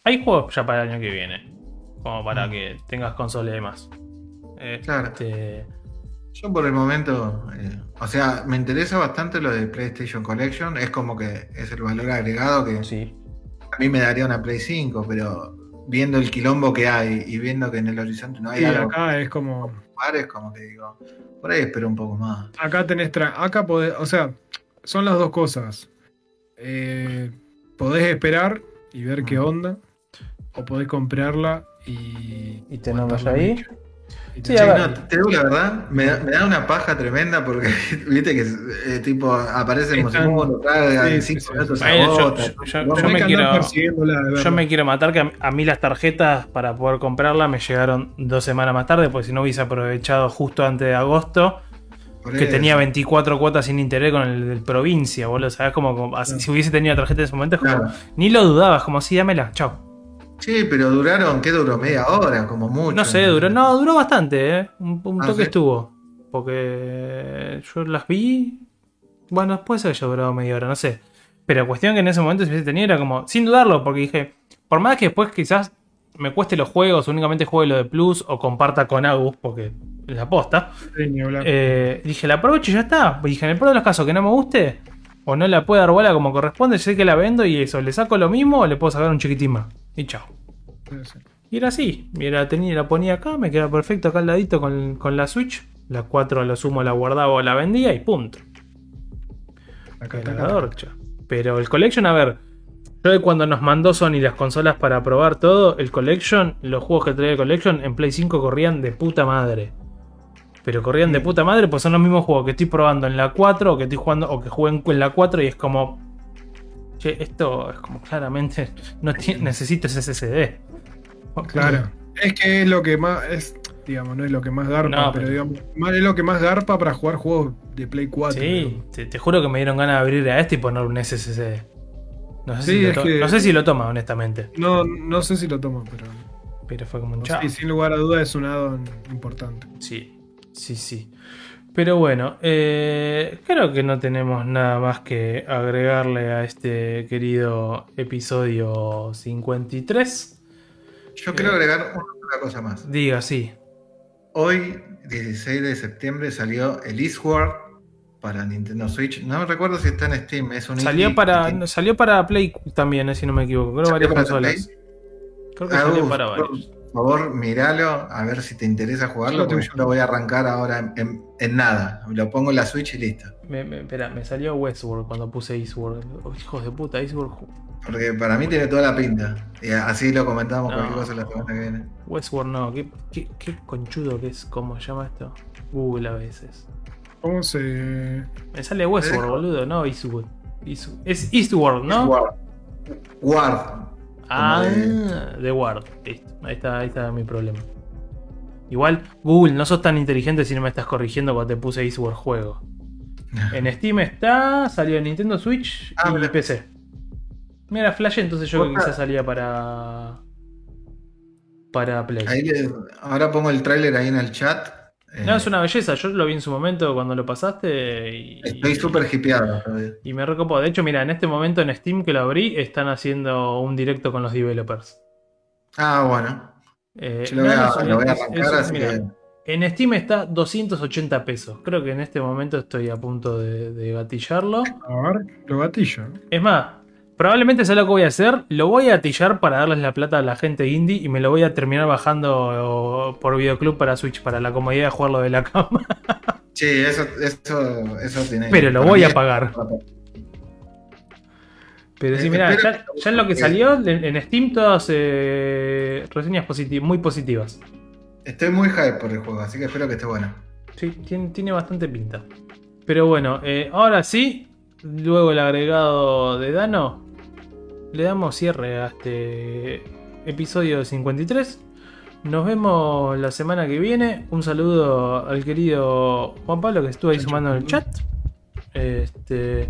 Speaker 1: Hay juegos ya para el año que viene. Como para que tengas consola y demás.
Speaker 3: Claro.
Speaker 1: Este,
Speaker 3: Yo por el momento, eh, o sea, me interesa bastante lo de PlayStation Collection, es como que es el valor agregado que
Speaker 1: sí.
Speaker 3: a mí me daría una Play 5, pero viendo el quilombo que hay y viendo que en el horizonte no hay
Speaker 2: Sí,
Speaker 3: algo
Speaker 2: acá es como.
Speaker 3: Es como que digo, por ahí espero un poco más.
Speaker 2: Acá tenés. tra- Acá podés. O sea, son las dos cosas. Eh, podés esperar y ver qué onda. O podés comprarla y.
Speaker 1: Y
Speaker 2: aguantarla
Speaker 1: ahí.
Speaker 2: mucho.
Speaker 1: Sí,
Speaker 2: te-
Speaker 1: a
Speaker 3: Sí,
Speaker 1: ver.
Speaker 3: no, te digo la verdad, me da, me da una paja tremenda porque <laughs> viste que eh, tipo aparece traga
Speaker 2: sí,
Speaker 3: en
Speaker 2: sí,
Speaker 3: 5
Speaker 2: sí,
Speaker 3: minutos
Speaker 1: Bueno, yo- yo- yo- me quiero- Yo me matar que a- a mí las tarjetas para poder comprarla me llegaron dos semanas más tarde, porque si no hubiese aprovechado justo antes de agosto,
Speaker 3: por
Speaker 1: que
Speaker 3: eso.
Speaker 1: tenía 24 cuotas sin interés con el del provincia, boludo. ¿Sabes? Como, como- así-
Speaker 2: Claro.
Speaker 1: si hubiese tenido la tarjeta en ese momento, es como,
Speaker 3: Claro.
Speaker 1: ni lo dudabas, como si dámela, chao.
Speaker 3: Sí, pero duraron, ¿qué duró? Media hora, como mucho.
Speaker 1: No sé, duró, no, duró bastante, ¿eh? Un, un
Speaker 3: Ah,
Speaker 1: toque
Speaker 3: ¿sí?
Speaker 1: estuvo. Porque yo las vi. Bueno, ser que haya durado media hora, no sé. Pero cuestión que en ese momento si hubiese tenido era como, sin dudarlo, porque dije, por más que después quizás me cueste los juegos, únicamente juegue lo de Plus o comparta con Agus, porque es la posta.
Speaker 2: Sí, ni hablar.
Speaker 1: Eh, dije, la aprovecho y ya está. Dije, en el peor de los casos que no me guste, o no la pueda dar bola como corresponde, sé que la vendo y eso, le saco lo mismo o le puedo sacar un chiquitín más. Y chao. Y era así. Y la, tenía, la ponía acá, me quedaba perfecto acá al ladito con, con la Switch. La 4 a lo sumo la guardaba o la vendía y punto.
Speaker 2: Acá, acá,
Speaker 1: la dorcha. Pero el Collection, a ver. Yo de cuando nos mandó Sony las consolas para probar todo, el Collection, los juegos que traía el Collection en Play 5 corrían de puta madre. Pero corrían de puta madre, pues son los mismos juegos que estoy probando en la 4 o que estoy jugando o que jugué en la 4 y es como. Che, esto es como claramente. No tiene- necesito ese SSD.
Speaker 2: Claro. Es que es lo que más. Es, digamos, no es lo que más garpa,
Speaker 1: No,
Speaker 2: pero,
Speaker 1: pero-
Speaker 2: digamos, es lo que más garpa para jugar juegos de Play 4.
Speaker 1: Sí, te, te juro que me dieron ganas de abrir a este y poner un SSD. No sé,
Speaker 2: Sí,
Speaker 1: si, lo
Speaker 2: que-
Speaker 1: no sé si lo toma, honestamente.
Speaker 2: No, no sé si lo toman, pero.
Speaker 1: Pero fue como un chao.
Speaker 2: Sí, sin lugar a dudas es un add-on importante.
Speaker 1: Sí, sí, sí. Pero bueno, eh, creo que no tenemos nada más que agregarle a este querido episodio 53.
Speaker 3: Yo quiero agregar una cosa más.
Speaker 1: Diga, sí.
Speaker 3: Hoy, 16 de septiembre, salió el Eastward para Nintendo Switch. No me recuerdo si está en Steam. Es un
Speaker 1: Salió para, salió para Play también, eh, si no me equivoco. Creo
Speaker 3: ¿Salió
Speaker 1: varias
Speaker 3: para
Speaker 1: consolas.
Speaker 3: Play?
Speaker 1: Creo que
Speaker 3: Ah,
Speaker 1: salió
Speaker 3: uf,
Speaker 1: para
Speaker 3: por-
Speaker 1: varios.
Speaker 3: Por favor, míralo, a ver si te interesa jugarlo, porque yo lo voy a arrancar ahora en, en- en nada. Lo pongo en la Switch y listo.
Speaker 1: Me, me- espera, me salió Westworld cuando puse Eastworld. Oh, hijos de puta, Eastworld.
Speaker 3: Porque para mí tiene toda la pinta. Y así lo comentamos
Speaker 1: No.
Speaker 3: cualquier cosa la semana que viene.
Speaker 1: Westworld no, qué, qué, qué conchudo que es, ¿cómo se llama esto? Google a veces.
Speaker 2: ¿Cómo se.?
Speaker 1: Me sale Westworld, boludo, no Eastwood. East- es Eastworld, ¿no?
Speaker 3: Ward. Ward.
Speaker 1: Ah,
Speaker 3: de-
Speaker 1: de Ward. Listo. Ahí está, ahí está mi problema. Igual, Google, no sos tan inteligente si no me estás corrigiendo cuando te puse Eastworld juego. <laughs> En Steam está, salió en Nintendo Switch
Speaker 3: Ah,
Speaker 1: y
Speaker 3: mira.
Speaker 1: PC. Mira, Flash, entonces yo creo que quizás salía para. Para Play.
Speaker 3: Ahí le- ahora pongo el tráiler ahí en el chat. Eh,
Speaker 1: No, es una belleza. Yo lo vi en su momento cuando lo pasaste y,
Speaker 3: Estoy súper hipeado.
Speaker 1: y me recopó. De hecho, mira, en este momento en Steam que lo abrí, están haciendo un directo con los developers.
Speaker 3: Ah, bueno.
Speaker 1: Eh,
Speaker 3: Yo lo
Speaker 1: no,
Speaker 3: voy a,
Speaker 1: no,
Speaker 3: lo voy a
Speaker 1: es-
Speaker 3: arrancar, así
Speaker 1: mira,
Speaker 3: que.
Speaker 1: En Steam está 280 pesos. Creo que en este momento estoy a punto de, de gatillarlo.
Speaker 2: A ver, lo gatillo.
Speaker 1: Es más, probablemente sea lo que voy a hacer. Lo voy a gatillar para darles la plata a la gente indie y me lo voy a terminar bajando por videoclub para Switch, para la comodidad de jugarlo de la <laughs> cama.
Speaker 3: Sí, eso, eso, eso tiene.
Speaker 1: Pero lo voy a pagar. Pero sí,
Speaker 3: Eh,
Speaker 1: mira, ya, en lo que salió, en, en Steam todas eh, reseñas muy positivas.
Speaker 3: Estoy muy hype por el juego, así que espero que esté bueno.
Speaker 1: Sí, tiene, tiene bastante pinta. Pero bueno, eh, ahora sí, luego el agregado de Dano, le damos cierre a este episodio 53. Nos vemos la semana que viene. Un saludo al querido Juan Pablo que estuvo ahí sumando en el chat. Este,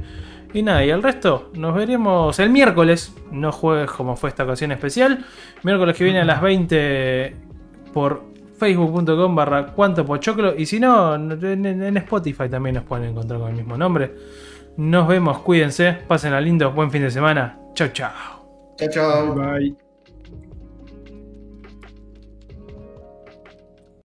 Speaker 1: y nada, y el resto nos veremos el miércoles. No juegues como fue esta ocasión especial. Miércoles que viene a las 20 por facebook.com barra cuanto pochoclo. Y si no, en, en- Spotify también nos pueden encontrar con el mismo nombre. Nos vemos, cuídense, pasen a lindo, buen fin de semana. Chau, chau.
Speaker 3: Chao, chao.
Speaker 2: Bye.